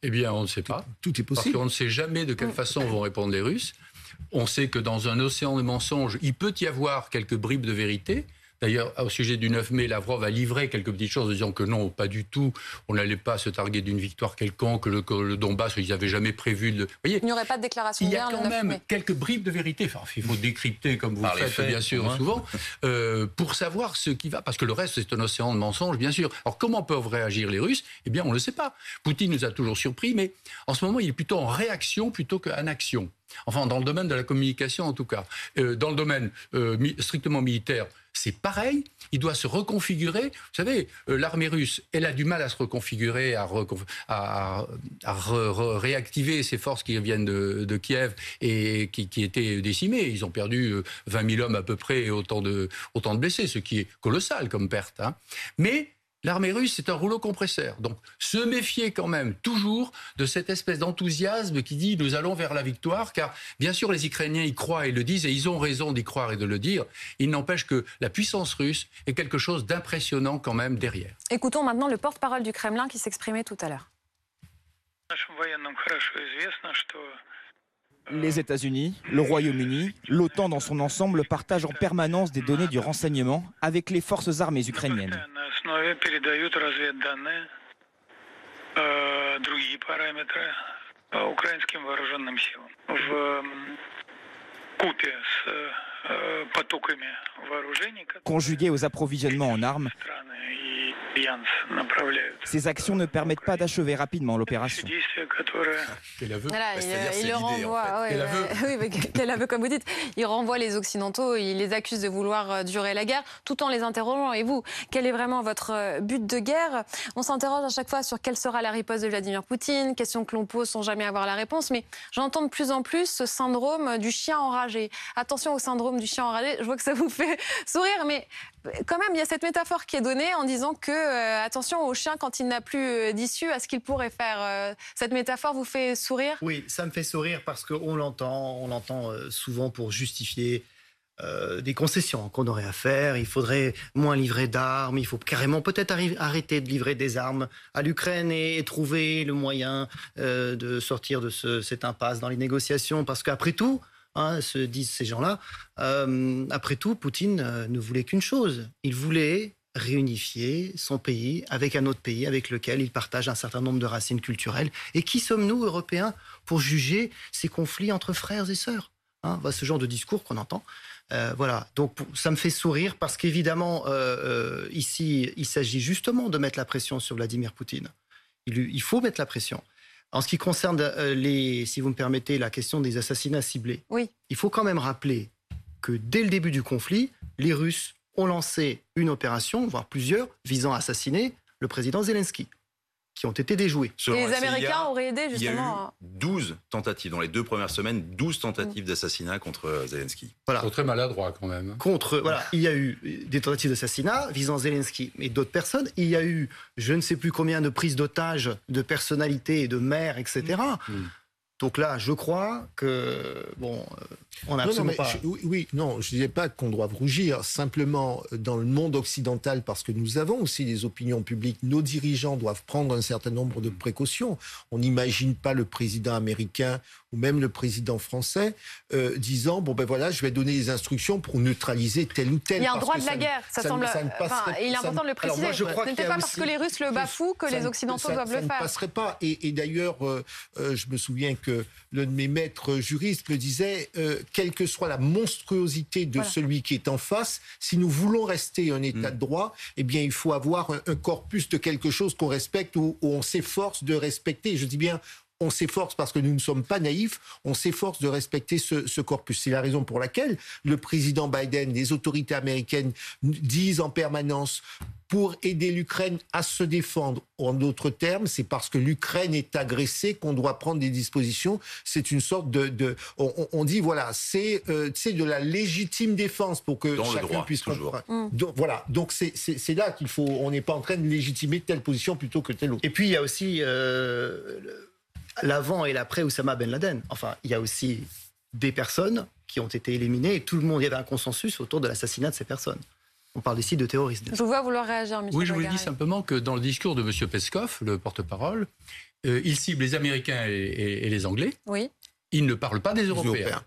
Eh bien, on ne sait pas. Tout, est possible. Parce qu'on ne sait jamais de quelle façon vont répondre les Russes. On sait que dans un océan de mensonges, il peut y avoir quelques bribes de vérité. D'ailleurs, au sujet du 9 mai, Lavrov a livré quelques petites choses en disant que non, pas du tout, on n'allait pas se targuer d'une victoire quelconque, que le, le Donbass, ils n'avaient jamais prévu de... Vous voyez, il n'y aurait pas de déclaration Il y a quand même quelques bribes de vérité, enfin, il faut décrypter comme vous le faites bien sûr souvent, euh, pour savoir ce qui va, parce que le reste c'est un océan de mensonges, bien sûr. Alors comment peuvent réagir les Russes? Eh bien, on ne le sait pas. Poutine nous a toujours surpris, mais en ce moment, il est plutôt en réaction plutôt qu'en action. Enfin, dans le domaine de la communication, en tout cas. Euh, dans le domaine euh, strictement militaire, c'est pareil. Il doit se reconfigurer. Vous savez, euh, l'armée russe, elle a du mal à se reconfigurer, à, réactiver ses forces qui viennent de, Kiev et qui, étaient décimées. Ils ont perdu 20 000 hommes à peu près et autant de, autant de blessés, ce qui est colossal comme perte. Hein. Mais L'armée russe, c'est un rouleau compresseur. Donc, se méfier quand même toujours de cette espèce d'enthousiasme qui dit nous allons vers la victoire, car bien sûr les Ukrainiens y croient et le disent, et ils ont raison d'y croire et de le dire. Il n'empêche que la puissance russe est quelque chose d'impressionnant quand même derrière. Écoutons maintenant le porte-parole du Kremlin qui s'exprimait tout à l'heure les États-Unis, le Royaume-Uni, l'OTAN dans son ensemble partagent en permanence des données du renseignement avec les forces armées ukrainiennes. Conjuguées aux approvisionnements en armes, ces actions ne permettent pas d'achever rapidement l'opération. il, le renvoie. quel aveu, comme vous dites. Il renvoie les Occidentaux, il les accuse de vouloir euh, durer la guerre, tout en les interrogeant. Et vous, quel est vraiment votre euh, but de guerre? On s'interroge à chaque fois sur quelle sera la riposte de Vladimir Poutine, question que l'on pose sans jamais avoir la réponse. Mais j'entends de plus en plus ce syndrome du chien enragé. Attention au syndrome du chien enragé, je vois que ça vous fait sourire, mais quand même, il y a cette métaphore qui est donnée en disant que, euh, attention au chien quand il n'a plus euh, d'issue, à ce qu'il pourrait faire. Euh, cette métaphore vous fait sourire? Oui, ça me fait sourire parce qu'on l'entend, on l'entend souvent pour justifier des concessions qu'on aurait à faire. Il faudrait moins livrer d'armes. Il faut carrément peut-être arrêter de livrer des armes à l'Ukraine et, trouver le moyen de sortir de ce, cette impasse dans les négociations. Parce qu'après tout, Hein, se disent ces gens-là. Euh, après tout, Poutine euh, ne voulait qu'une chose. Il voulait réunifier son pays avec un autre pays avec lequel il partage un certain nombre de racines culturelles. Et qui sommes-nous, Européens, pour juger ces conflits entre frères et sœurs hein, Ce genre de discours qu'on entend. Euh, voilà, donc ça me fait sourire parce qu'évidemment, ici, il s'agit justement de mettre la pression sur Vladimir Poutine. il faut mettre la pression. En ce qui concerne, euh, les, si vous me permettez, la question des assassinats ciblés, oui. il faut quand même rappeler que dès le début du conflit, les Russes ont lancé une opération, voire plusieurs, visant à assassiner le président Zelensky qui ont été déjoués. les Américains auraient aidé justement. Il y a eu 12 tentatives dans les deux premières semaines, 12 tentatives d'assassinat contre euh, Zelensky. Voilà. très maladroit quand même. Contre, voilà, il y a eu des tentatives d'assassinat visant Zelensky et d'autres personnes. Il y a eu je ne sais plus combien de prises d'otages de personnalités et de maires, etc. Donc là, je crois que bon, euh, on a absolument pas. oui, non, je disais pas qu'on doit rougir. Simplement, dans le monde occidental, parce que nous avons aussi des opinions publiques, nos dirigeants doivent prendre un certain nombre de précautions. On n'imagine pas le président américain ou même le président français euh, disant bon ben voilà, je vais donner des instructions pour neutraliser tel ou tel. Il y a un droit de la guerre, ça, semble. il est important de le préciser. Ce n'est pas parce que les Russes le bafouent que les Occidentaux doivent le faire. Ça ne passerait pas. Et, d'ailleurs, euh, je me souviens que l'un de mes maîtres juristes me disait, euh, quelle que soit la monstruosité de celui qui est en face, si nous voulons rester un état mm. de droit, eh bien, il faut avoir un, corpus de quelque chose qu'on respecte ou, on s'efforce de respecter. Je dis bien, on s'efforce parce que nous ne sommes pas naïfs, on s'efforce de respecter ce, ce corpus. C'est la raison pour laquelle le président Biden, les autorités américaines disent en permanence pour aider l'Ukraine à se défendre. En d'autres termes, c'est parce que l'Ukraine est agressée qu'on doit prendre des dispositions. C'est une sorte de, on, dit voilà, c'est euh, de la légitime défense pour que chacun puisse comprendre. Mm. Donc, voilà, donc c'est là qu'il faut. On n'est pas en train de légitimer telle position plutôt que telle autre. Et puis il y a aussi euh, l'avant et l'après Oussama Ben Laden. Enfin, il y a aussi des personnes qui ont été éliminées et tout le monde il y avait un consensus autour de l'assassinat de ces personnes. On parle ici de terrorisme. Je vois vouloir réagir, M. Oui, je vous dis simplement que dans le discours de M. Peskov, le porte-parole, euh, il cible les Américains et, les Anglais. Oui. Il ne parle pas des Européens.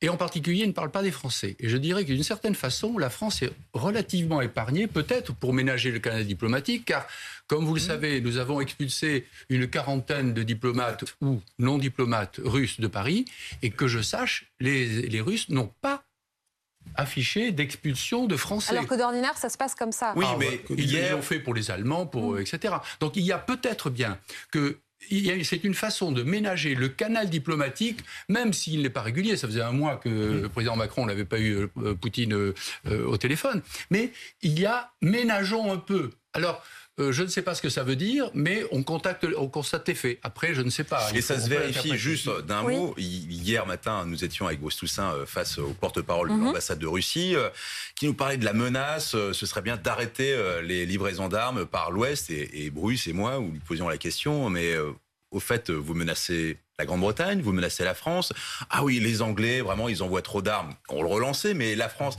Et en particulier, il ne parle pas des Français. Et je dirais que d'une certaine façon, la France est relativement épargnée, peut-être pour ménager le canal diplomatique, car, comme vous le mmh. savez, nous avons expulsé une quarantaine de diplomates ou non-diplomates russes de Paris, et que je sache, les, les Russes n'ont pas affiché d'expulsion de Français. Alors que d'ordinaire, ça se passe comme ça. Oui, ah, mais ils l'ont fait pour les Allemands, pour, mm. etc. Donc il y a peut-être bien que c'est une façon de ménager le canal diplomatique, même s'il n'est pas régulier. Ça faisait un mois que le président Macron n'avait pas eu euh, Poutine euh, euh, au téléphone. Mais il y a ménageons un peu. Alors, euh, je ne sais pas ce que ça veut dire, mais on, contacte, on constate les faits. Après, je ne sais pas. Et ça se vérifie juste d'un mot. Hier matin, nous étions avec Bruce Toussaint euh, face au porte-parole de mhm. l'ambassade de Russie, euh, qui nous parlait de la menace. Ce serait bien d'arrêter les livraisons d'armes par l'Ouest. Et, Bruce et moi, nous lui posions la question, mais au fait, vous menacez la Grande-Bretagne, vous menacez la France. Ah oui, les Anglais, vraiment, ils envoient trop d'armes. On le relançait, mais la France.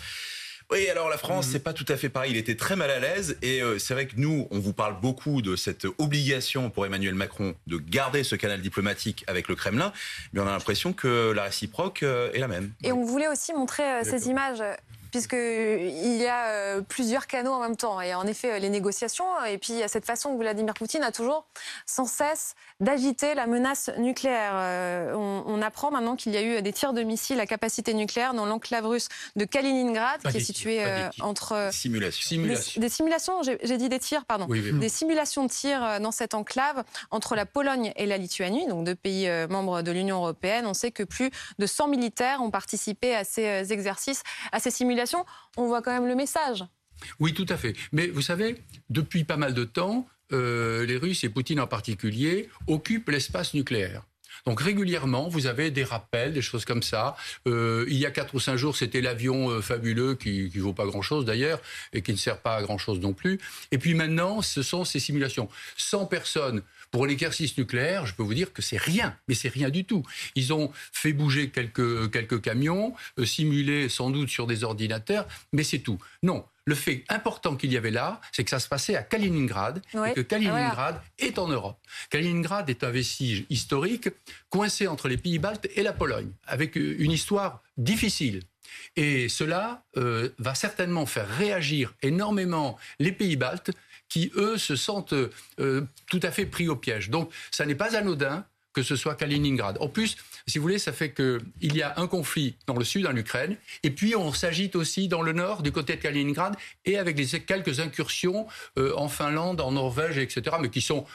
Oui, alors la France, mhm. c'est pas tout à fait pareil. Il était très mal à l'aise et euh, c'est vrai que nous, on vous parle beaucoup de cette obligation pour Emmanuel Macron de garder ce canal diplomatique avec le Kremlin, mais on a l'impression que la réciproque euh, est la même. Et on voulait aussi montrer euh, ces images puisqu'il y a plusieurs canaux en même temps. Et en effet, les négociations, et puis il y a cette façon que Vladimir Poutine a toujours sans cesse d'agiter la menace nucléaire. On, apprend maintenant qu'il y a eu des tirs de missiles à capacité nucléaire dans l'enclave russe de Kaliningrad, qui est située entre... Simulation. Des, simulations, j'ai dit des tirs, pardon. Des simulations de tirs dans cette enclave entre la Pologne et la Lituanie, donc deux pays membres de l'Union européenne. On sait que plus de 100 militaires ont participé à ces euh, exercices, à ces simulations. On voit quand même le message. Oui, tout à fait. Mais vous savez, depuis pas mal de temps, euh, les Russes et Poutine en particulier occupent l'espace nucléaire. Donc régulièrement, vous avez des rappels, des choses comme ça. Euh, il y a quatre ou cinq jours, c'était l'avion fabuleux qui ne vaut pas grand-chose d'ailleurs et qui ne sert pas à grand-chose non plus. Et puis maintenant, ce sont ces simulations. 100 personnes pour l'exercice nucléaire, je peux vous dire que c'est rien, mais c'est rien du tout. Ils ont fait bouger quelques, quelques camions, euh, simulés sans doute sur des ordinateurs, mais c'est tout. Non, le fait important qu'il y avait là, c'est que ça se passait à Kaliningrad et que Kaliningrad est en Europe. Kaliningrad est un vestige historique coincé entre les pays baltes et la Pologne, avec euh, une histoire difficile. Et cela euh, va certainement faire réagir énormément les pays baltes qui, eux, se sentent euh, tout à fait pris au piège. Donc, ça n'est pas anodin que ce soit Kaliningrad. En plus, si vous voulez, ça fait qu'il y a un conflit dans le sud, en Ukraine, et puis on s'agite aussi dans le nord, du côté de Kaliningrad, et avec quelques incursions euh, en Finlande, en Norvège, etc., mais qui sont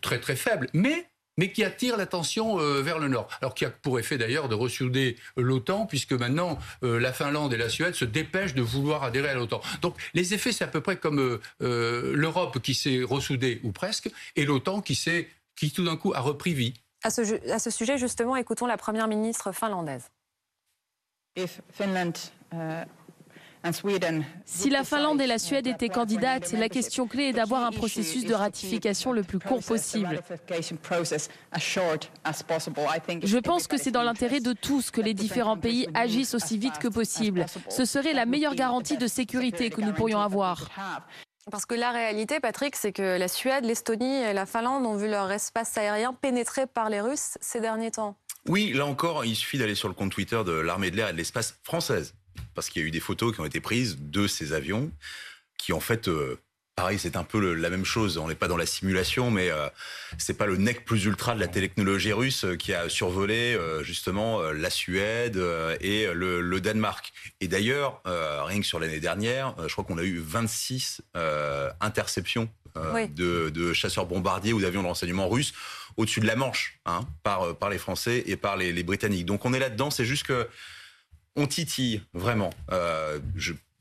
très très faibles. Mais mais qui attire l'attention euh, vers le nord. Alors qui a pour effet d'ailleurs de ressouder l'OTAN, puisque maintenant euh, la Finlande et la Suède se dépêchent de vouloir adhérer à l'OTAN. Donc les effets, c'est à peu près comme euh, l'Europe qui s'est ressoudée, ou presque, et l'OTAN qui, qui tout d'un coup a repris vie. À ce, à ce, sujet, justement, écoutons la première ministre finlandaise. If Finland, si la Finlande et la Suède étaient candidates, la question clé est d'avoir un processus de ratification le plus court possible. Je pense que c'est dans l'intérêt de tous que les différents pays agissent aussi vite que possible. Ce serait la meilleure garantie de sécurité que nous pourrions avoir. Parce que la réalité, Patrick, c'est que la Suède, l'Estonie et la Finlande ont vu leur espace aérien pénétré par les Russes ces derniers temps. Oui, là encore, il suffit d'aller sur le compte Twitter de l'armée de l'air et de l'espace française parce qu'il y a eu des photos qui ont été prises de ces avions qui en fait euh, Pareil, c'est un peu la même chose. On n'est pas dans la simulation, mais euh, c'est pas le nec plus ultra de la technologie russe euh, qui a survolé justement la Suède et le, Danemark. Et d'ailleurs, rien que sur l'année dernière, je crois qu'on a eu 26 interceptions de, chasseurs bombardiers ou d'avions de renseignement russes au-dessus de la Manche hein, par, par les Français et par les, les Britanniques. Donc on est là-dedans. C'est juste que on titille vraiment. Euh,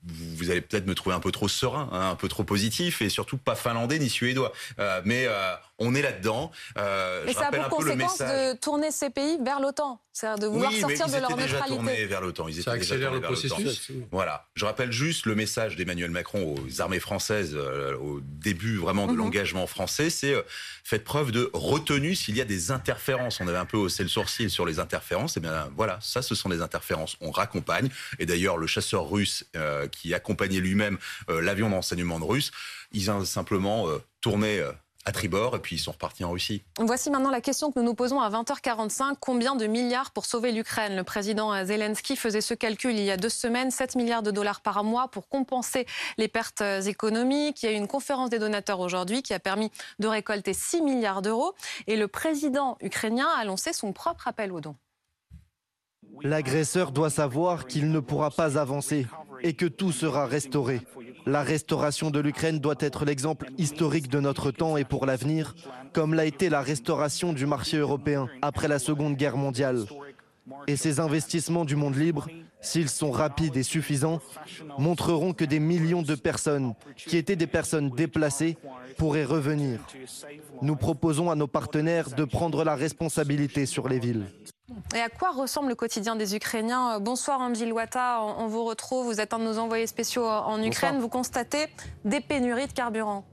vous allez peut-être me trouver un peu trop serein, hein, un peu trop positif, et surtout pas finlandais ni suédois. Euh, mais euh, on est là-dedans. Euh, mais ça a pour conséquence de tourner ces pays vers l'OTAN, c'est-à-dire de vouloir sortir de leur déjà Tournés vers l'OTAN. Ils étaient ça déjà le processus. Voilà. Je rappelle juste le message d'Emmanuel Macron aux armées françaises euh, au début vraiment de mhm. l'engagement français, c'est euh, faites preuve de retenue s'il y a des interférences. On avait un peu haussé le sourcil sur les interférences. Et eh bien voilà, ça, ce sont des interférences. On raccompagne. Et d'ailleurs, le chasseur russe euh, qui accompagnait lui-même l'avion d'enseignement de russe, ils ont simplement tourné à tribord et puis ils sont repartis en Russie. Voici maintenant la question que nous nous posons à 20h45. Combien de milliards pour sauver l'Ukraine? Le président Zelensky faisait ce calcul il y a deux semaines, 7 milliards de dollars par mois pour compenser les pertes économiques. Il y a eu une conférence des donateurs aujourd'hui qui a permis de récolter 6 milliards d'euros et le président ukrainien a lancé son propre appel aux dons. L'agresseur doit savoir qu'il ne pourra pas avancer et que tout sera restauré. La restauration de l'Ukraine doit être l'exemple historique de notre temps et pour l'avenir, comme l'a été la restauration du marché européen après la Seconde Guerre mondiale. Et ces investissements du monde libre, s'ils sont rapides et suffisants, montreront que des millions de personnes qui étaient des personnes déplacées pourraient revenir. Nous proposons à nos partenaires de prendre la responsabilité sur les villes. Et à quoi ressemble le quotidien des Ukrainiens? Bonsoir Angie Wata, on vous retrouve, vous êtes un de nos envoyés spéciaux en Ukraine, vous constatez des pénuries de carburant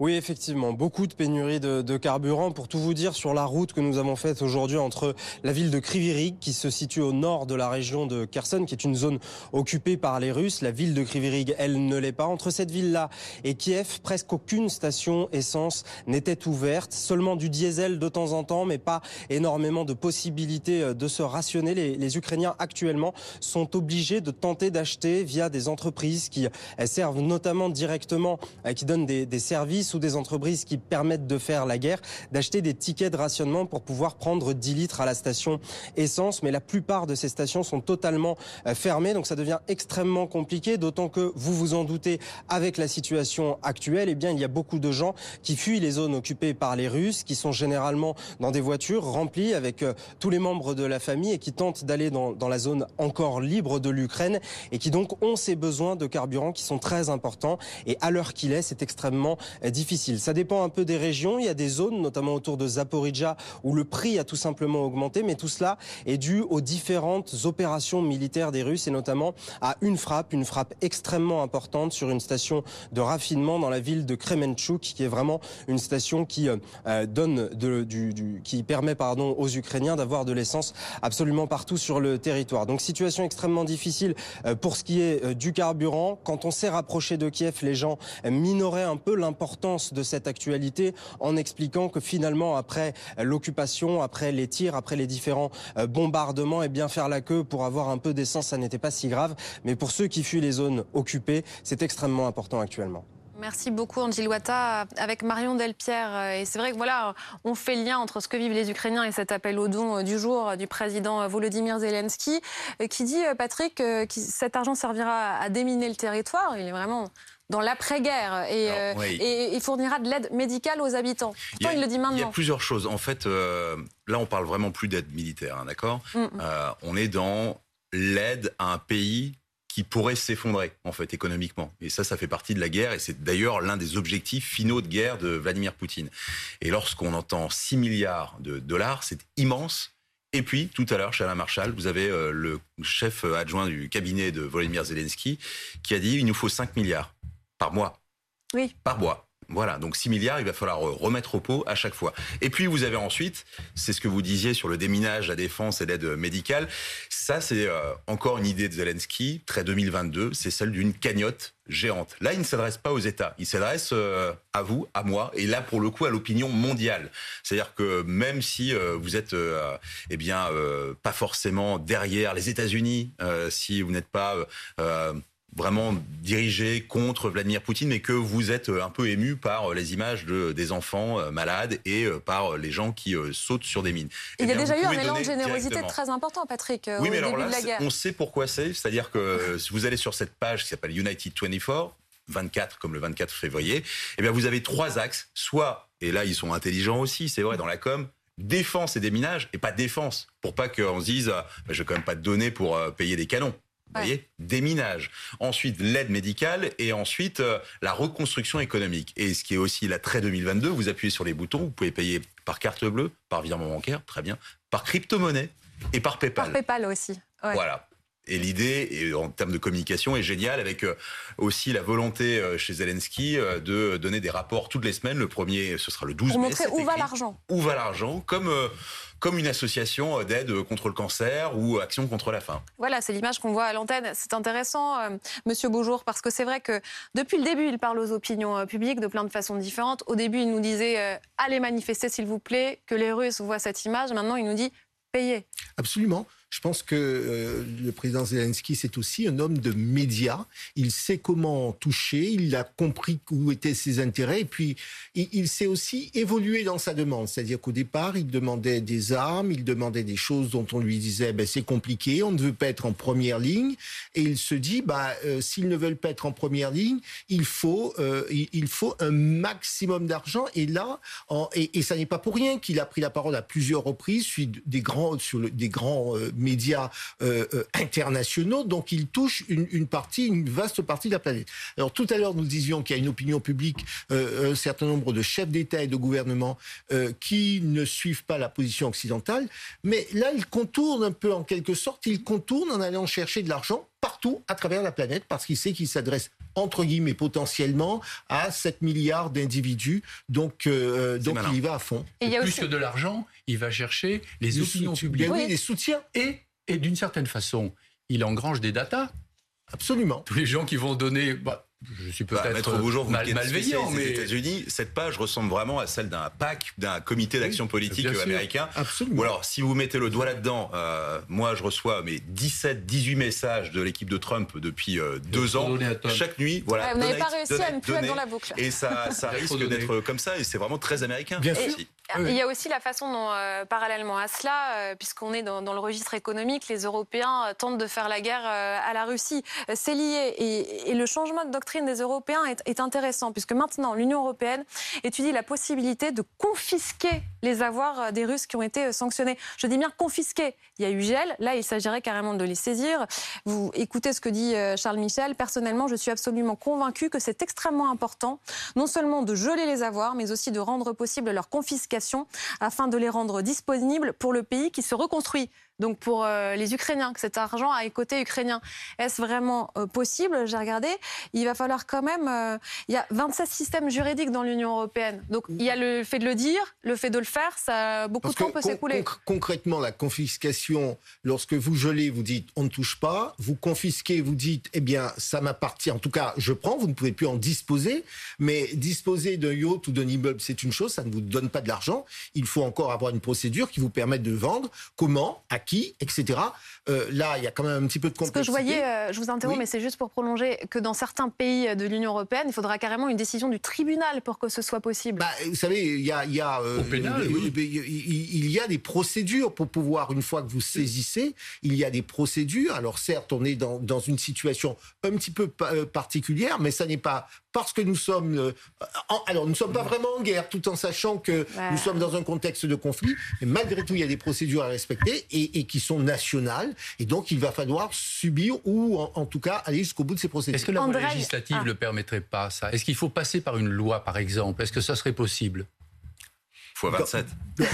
Oui, effectivement, beaucoup de pénuries de, carburant. Pour tout vous dire, sur la route que nous avons faite aujourd'hui entre la ville de Krivirig, qui se situe au nord de la région de Kherson, qui est une zone occupée par les Russes, la ville de Krivirig, elle ne l'est pas. Entre cette ville-là et Kiev, presque aucune station essence n'était ouverte. Seulement du diesel de temps en temps, mais pas énormément de possibilités euh, de se rationner. Les, Ukrainiens actuellement sont obligés de tenter d'acheter via des entreprises qui servent notamment directement, euh, qui donnent des services ou des entreprises qui permettent de faire la guerre, d'acheter des tickets de rationnement pour pouvoir prendre 10 litres à la station essence. Mais la plupart de ces stations sont totalement euh, fermées, donc ça devient extrêmement compliqué, d'autant que vous vous en doutez, avec la situation actuelle, eh bien, il y a beaucoup de gens qui fuient les zones occupées par les Russes, qui sont généralement dans des voitures remplies avec euh, tous les membres de la famille et qui tentent d'aller dans, dans la zone encore libre de l'Ukraine et qui donc ont ces besoins de carburant qui sont très importants. Et à l'heure qu'il est, c'est extrêmement euh, difficile. Ça dépend un peu des régions. Il y a des zones, notamment autour de Zaporizhia, où le prix a tout simplement augmenté. Mais tout cela est dû aux différentes opérations militaires des Russes et notamment à une frappe, une frappe extrêmement importante sur une station de raffinement dans la ville de Kremenchuk, qui est vraiment une station qui euh, euh, donne du, du, qui permet pardon aux Ukrainiens d'avoir de l'essence absolument partout sur le territoire. Donc situation extrêmement difficile euh, pour ce qui est du carburant. Quand on s'est rapproché de Kiev, les gens minoraient un peu l'importance de cette actualité en expliquant que finalement, après l'occupation, après les tirs, après les différents euh, bombardements, et eh bien faire la queue pour avoir un peu d'essence, ça n'était pas si grave. Mais pour ceux qui fuient les zones occupées, c'est extrêmement important actuellement. Merci beaucoup, Angie Wata, avec Marion Delpierre. Euh, et c'est vrai que voilà, on fait lien entre ce que vivent les Ukrainiens et cet appel au don euh, du jour du président Volodymyr Zelensky, qui dit, Patrick, que cet argent servira à déminer le territoire. Il est vraiment dans l'après-guerre et, euh, il fournira de l'aide médicale aux habitants. il, il, le dit maintenant. Il y a plusieurs choses. En fait, euh, là, on parle vraiment plus d'aide militaire, hein, d'accord mm, mm. Euh, On est dans l'aide à un pays qui pourrait s'effondrer en fait économiquement. Et ça, ça fait partie de la guerre et c'est d'ailleurs l'un des objectifs finaux de guerre de Vladimir Poutine. Et lorsqu'on entend 6 milliards de dollars, c'est immense. Et puis, tout à l'heure, chez Alain Marshall, vous avez le chef adjoint du cabinet de Volodymyr Zelensky qui a dit il nous faut 5 milliards par mois. Oui. Par mois. Voilà, donc 6 milliards, il va falloir remettre au pot à chaque fois. Et puis vous avez ensuite, c'est ce que vous disiez sur le déminage, la défense et l'aide médicale. Ça, c'est euh, encore une idée de Zelensky, très 2022, c'est celle d'une cagnotte géante. Là, il ne s'adresse pas aux États, il s'adresse euh, à vous, à moi, et là, pour le coup, à l'opinion mondiale. C'est-à-dire que même si euh, vous êtes, eh bien, pas forcément derrière les États-Unis, si vous n'êtes pas vraiment dirigé contre Vladimir Poutine, mais que vous êtes euh, un peu ému par euh, les images de, des enfants euh, malades et par les gens qui sautent sur des mines. Il y a eh déjà eu un élan de générosité très important, Patrick, oui, au mais début de la guerre. On sait pourquoi c'est, c'est-à-dire que si vous allez sur cette page qui s'appelle United 24, 24 comme le 24 février, eh bien vous avez trois axes, soit, et là ils sont intelligents aussi, c'est vrai, dans la com, défense et déminage, et pas défense, pour pas qu'on se dise, bah, je vais quand même pas te donner pour payer des canons. Vous voyez Déminage. Ensuite, l'aide médicale et ensuite euh, la reconstruction économique. Et ce qui est aussi la très 2022, vous appuyez sur les boutons, vous pouvez payer par carte bleue, par virement bancaire, très bien, par crypto-monnaie et par PayPal. Par PayPal aussi. Voilà. Et l'idée, en termes de communication, est géniale, avec euh, aussi la volonté euh, chez Zelensky de donner des rapports toutes les semaines. Le premier, ce sera le 12 Pour mai. montrer où va l'argent. Où va l'argent, comme comme une association euh, d'aide contre le cancer ou Action contre la faim. Voilà, c'est l'image qu'on voit à l'antenne. C'est intéressant, euh, Monsieur Beaujour, parce que c'est vrai que depuis le début, il parle aux opinions euh, publiques de plein de façons différentes. Au début, il nous disait allez manifester, s'il vous plaît, que les Russes voient cette image. Maintenant, il nous dit payez. Absolument. Je pense que euh, le président Zelensky, c'est aussi un homme de médias. Il sait comment toucher, il a compris où étaient ses intérêts, et puis il, il sait aussi évoluer dans sa demande. C'est-à-dire qu'au départ, il demandait des armes, il demandait des choses dont on lui disait ben, c'est compliqué, on ne veut pas être en première ligne, et il se dit bah, euh, s'ils ne veulent pas être en première ligne, il faut, euh, il, faut un maximum d'argent. Et là, et, et, ça n'est pas pour rien qu'il a pris la parole à plusieurs reprises sur des grands, sur des grands médias euh, euh, internationaux, donc il touche une, partie, une vaste partie de la planète. Alors tout à l'heure, nous disions qu'il y a une opinion publique, euh, un certain nombre de chefs d'État et de gouvernement qui ne suivent pas la position occidentale, mais là, il contourne un peu en quelque sorte, il contourne en allant chercher de l'argent partout à travers la planète parce qu'il sait qu'il s'adresse entre guillemets, potentiellement à 7 milliards d'individus. Donc, euh, donc il y va à fond. Et, plus que de l'argent, il va chercher les opinions publiques. Oui, les soutiens. Et, et d'une certaine façon, il engrange des datas. Absolument. Tous les gens qui vont donner... Bah, je suis bah, peut-être mal, malveillant, mais les États-Unis, cette page ressemble vraiment à celle d'un PAC, d'un comité d'action politique américain. Absolument. Ou alors, si vous mettez le doigt là-dedans, euh, moi, je reçois mes 17, 18 messages de l'équipe de Trump depuis euh, deux ans, chaque nuit. Voilà. vous n'avez pas réussi à ne plus être dans la boucle. Et ça, ça risque d'être comme ça, et c'est vraiment très américain. Bien sûr. Il y a aussi la façon dont, euh, parallèlement à cela, puisqu'on est dans, le registre économique, les Européens tentent de faire la guerre à la Russie. C'est lié. Et, et, le changement de doctrine des Européens est, intéressant, puisque maintenant l'Union européenne étudie la possibilité de confisquer les avoirs euh, des Russes qui ont été euh, sanctionnés. Je dis bien confisquer. Il y a eu gel, là il s'agirait carrément de les saisir. Vous écoutez ce que dit euh, Charles Michel. Personnellement, je suis absolument convaincu que c'est extrêmement important, non seulement de geler les avoirs, mais aussi de rendre possible leur confiscation afin de les rendre disponibles pour le pays qui se reconstruit donc pour euh, les Ukrainiens, que cet argent aille côté ukrainien. Est-ce vraiment euh, possible? J'ai regardé. Il va falloir quand même. Euh, il y a 27 systèmes juridiques dans l'Union européenne. Donc il y a le fait de le dire, le fait de le faire, ça, beaucoup de temps peut s'écouler. concrètement, la confiscation, lorsque vous gelez, vous dites on ne touche pas. Vous confisquez, vous dites eh bien ça m'appartient. En tout cas, je prends. Vous ne pouvez plus en disposer. Mais disposer d'un yacht ou d'un immeuble, c'est une chose. Ça ne vous donne pas de l'argent. Il faut encore avoir une procédure qui vous permette de vendre. Comment? À qui, etc. Euh, là, il y a quand même un petit peu de complexité. Ce que je voyais, euh, je vous interromps, mais c'est juste pour prolonger, que dans certains pays de l'Union européenne, il faudra carrément une décision du tribunal pour que ce soit possible. Bah, vous savez, il y a, il y a, euh, il, y a des procédures pour pouvoir, une fois que vous saisissez, il y a des procédures. Alors certes, on est dans, dans une situation un petit peu particulière, mais ça n'est pas parce que nous sommes, alors nous ne sommes pas vraiment en guerre, tout en sachant que nous sommes dans un contexte de conflit. Mais malgré tout, il y a des procédures à respecter et, et, qui sont nationales. Et donc, il va falloir subir ou, en, tout cas, aller jusqu'au bout de ces procédures. Est-ce que la loi législative ne ah. le permettrait pas, ça? Est-ce qu'il faut passer par une loi, par exemple? Est-ce que ça serait possible? Fois 27.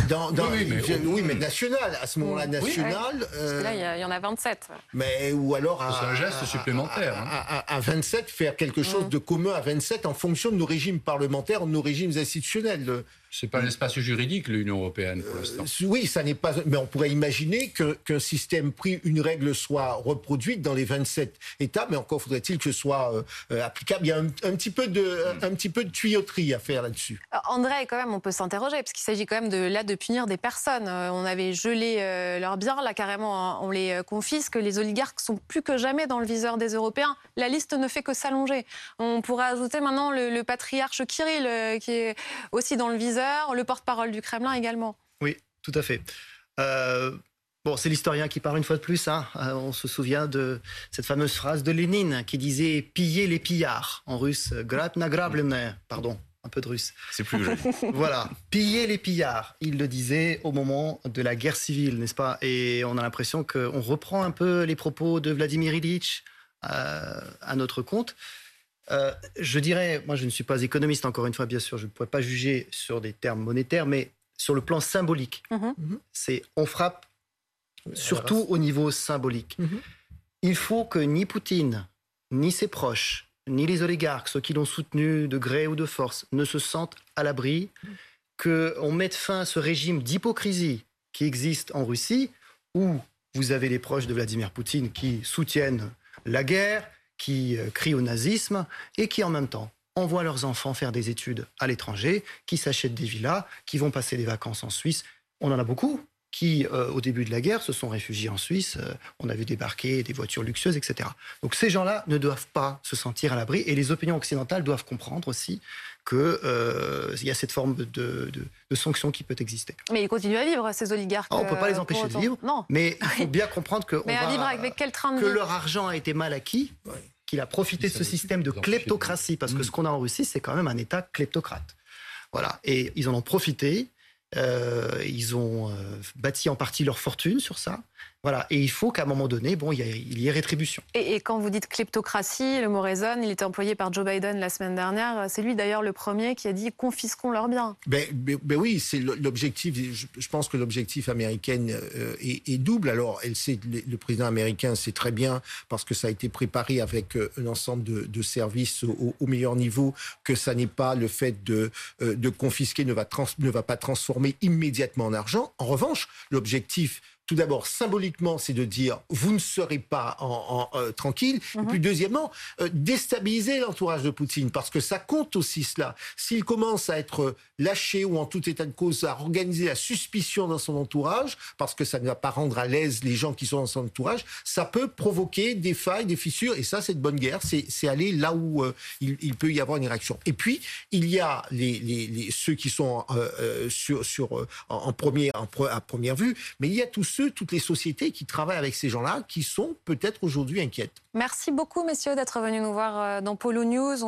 Dans, oui, mais, national. À ce moment-là, national. Euh, là, il y, en a 27. Mais ou alors. C'est un geste supplémentaire. À, à, 27, faire quelque chose mm. de commun à 27 en fonction de nos régimes parlementaires, de nos régimes institutionnels. C'est pas l'espace juridique, l'Union européenne, pour l'instant. Euh, oui, ça n'est pas. Mais on pourrait imaginer qu'un système pris, une règle soit reproduite dans les 27 États, mais encore faudrait-il que ce soit euh, euh, applicable. Il y a un, petit peu de, mm. un, petit peu de tuyauterie à faire là-dessus. André, quand même, on peut s'interroger, parce qu'il s'agit quand même de, là de punir des personnes. on avait gelé leurs biens, là, carrément, hein, on les confisque. Les oligarques sont plus que jamais dans le viseur des Européens. La liste ne fait que s'allonger. On pourrait ajouter maintenant le, le patriarche Kirill, qui est aussi dans le viseur le porte-parole du Kremlin également. Oui, tout à fait. Euh, bon, c'est l'historien qui parle une fois de plus. Hein. Euh, on se souvient de cette fameuse phrase de Lénine qui disait piller les pillards en russe. Nagrablene, pardon, un peu de russe. C'est plus joli. voilà, piller les pillards. Il le disait au moment de la guerre civile, n'est-ce pas? Et on a l'impression qu'on reprend un peu les propos de Vladimir Ilyich euh, à notre compte. Euh, je dirais, moi je ne suis pas économiste encore une fois, bien sûr, je ne pourrais pas juger sur des termes monétaires, mais sur le plan symbolique, mhm. Mhm. c'est on frappe surtout au niveau symbolique. Mhm. Il faut que ni Poutine, ni ses proches, ni les oligarques, ceux qui l'ont soutenu de gré ou de force, ne se sentent à l'abri, qu'on mette fin à ce régime d'hypocrisie qui existe en Russie, où vous avez les proches de Vladimir Poutine qui soutiennent la guerre, qui euh, crient au nazisme et qui en même temps envoient leurs enfants faire des études à l'étranger, qui s'achètent des villas, qui vont passer des vacances en Suisse. On en a beaucoup qui, euh, au début de la guerre, se sont réfugiés en Suisse. Euh, on a vu débarquer des voitures luxueuses, etc. Donc ces gens-là ne doivent pas se sentir à l'abri et les opinions occidentales doivent comprendre aussi qu'il euh, y a cette forme de, de, sanction qui peut exister. Mais ils continuent à vivre, ces oligarques. Ah, on ne peut pas les empêcher de vivre, non. mais il faut bien comprendre que, avec quel train que leur argent a été mal acquis. qu'il a profité de ce système de kleptocratie, parce que ce qu'on a en Russie, c'est quand même un État kleptocrate. Voilà, et ils en ont profité, ils ont bâti en partie leur fortune sur ça. Voilà. Et il faut qu'à un moment donné, bon, il y, ait rétribution. Et, quand vous dites kleptocratie, le mot résonne. Il était employé par Joe Biden la semaine dernière. C'est lui d'ailleurs le premier qui a dit confisquons leurs biens. Ben, ben, ben oui, c'est l'objectif. Je, pense que l'objectif américain euh, est, double. Alors, elle sait, le président américain sait très bien parce que ça a été préparé avec euh, un ensemble de, services au, meilleur niveau que ça n'est pas le fait de, euh, de confisquer ne va, ne va pas transformer immédiatement en argent. En revanche, l'objectif tout d'abord, symboliquement, c'est de dire vous ne serez pas en, euh, tranquille. Et mhm. puis deuxièmement, euh, déstabiliser l'entourage de Poutine, parce que ça compte aussi cela. S'il commence à être lâché ou en tout état de cause à organiser la suspicion dans son entourage, parce que ça ne va pas rendre à l'aise les gens qui sont dans son entourage, ça peut provoquer des failles, des fissures. Et ça, c'est de bonne guerre. C'est aller là où euh, il, peut y avoir une réaction. Et puis, il y a les, les, ceux qui sont sur, sur, en, premier, en, à première vue, mais il y a tous ceux toutes les sociétés qui travaillent avec ces gens-là qui sont peut-être aujourd'hui inquiètes. Merci beaucoup, messieurs, d'être venus nous voir euh, dans Polo News.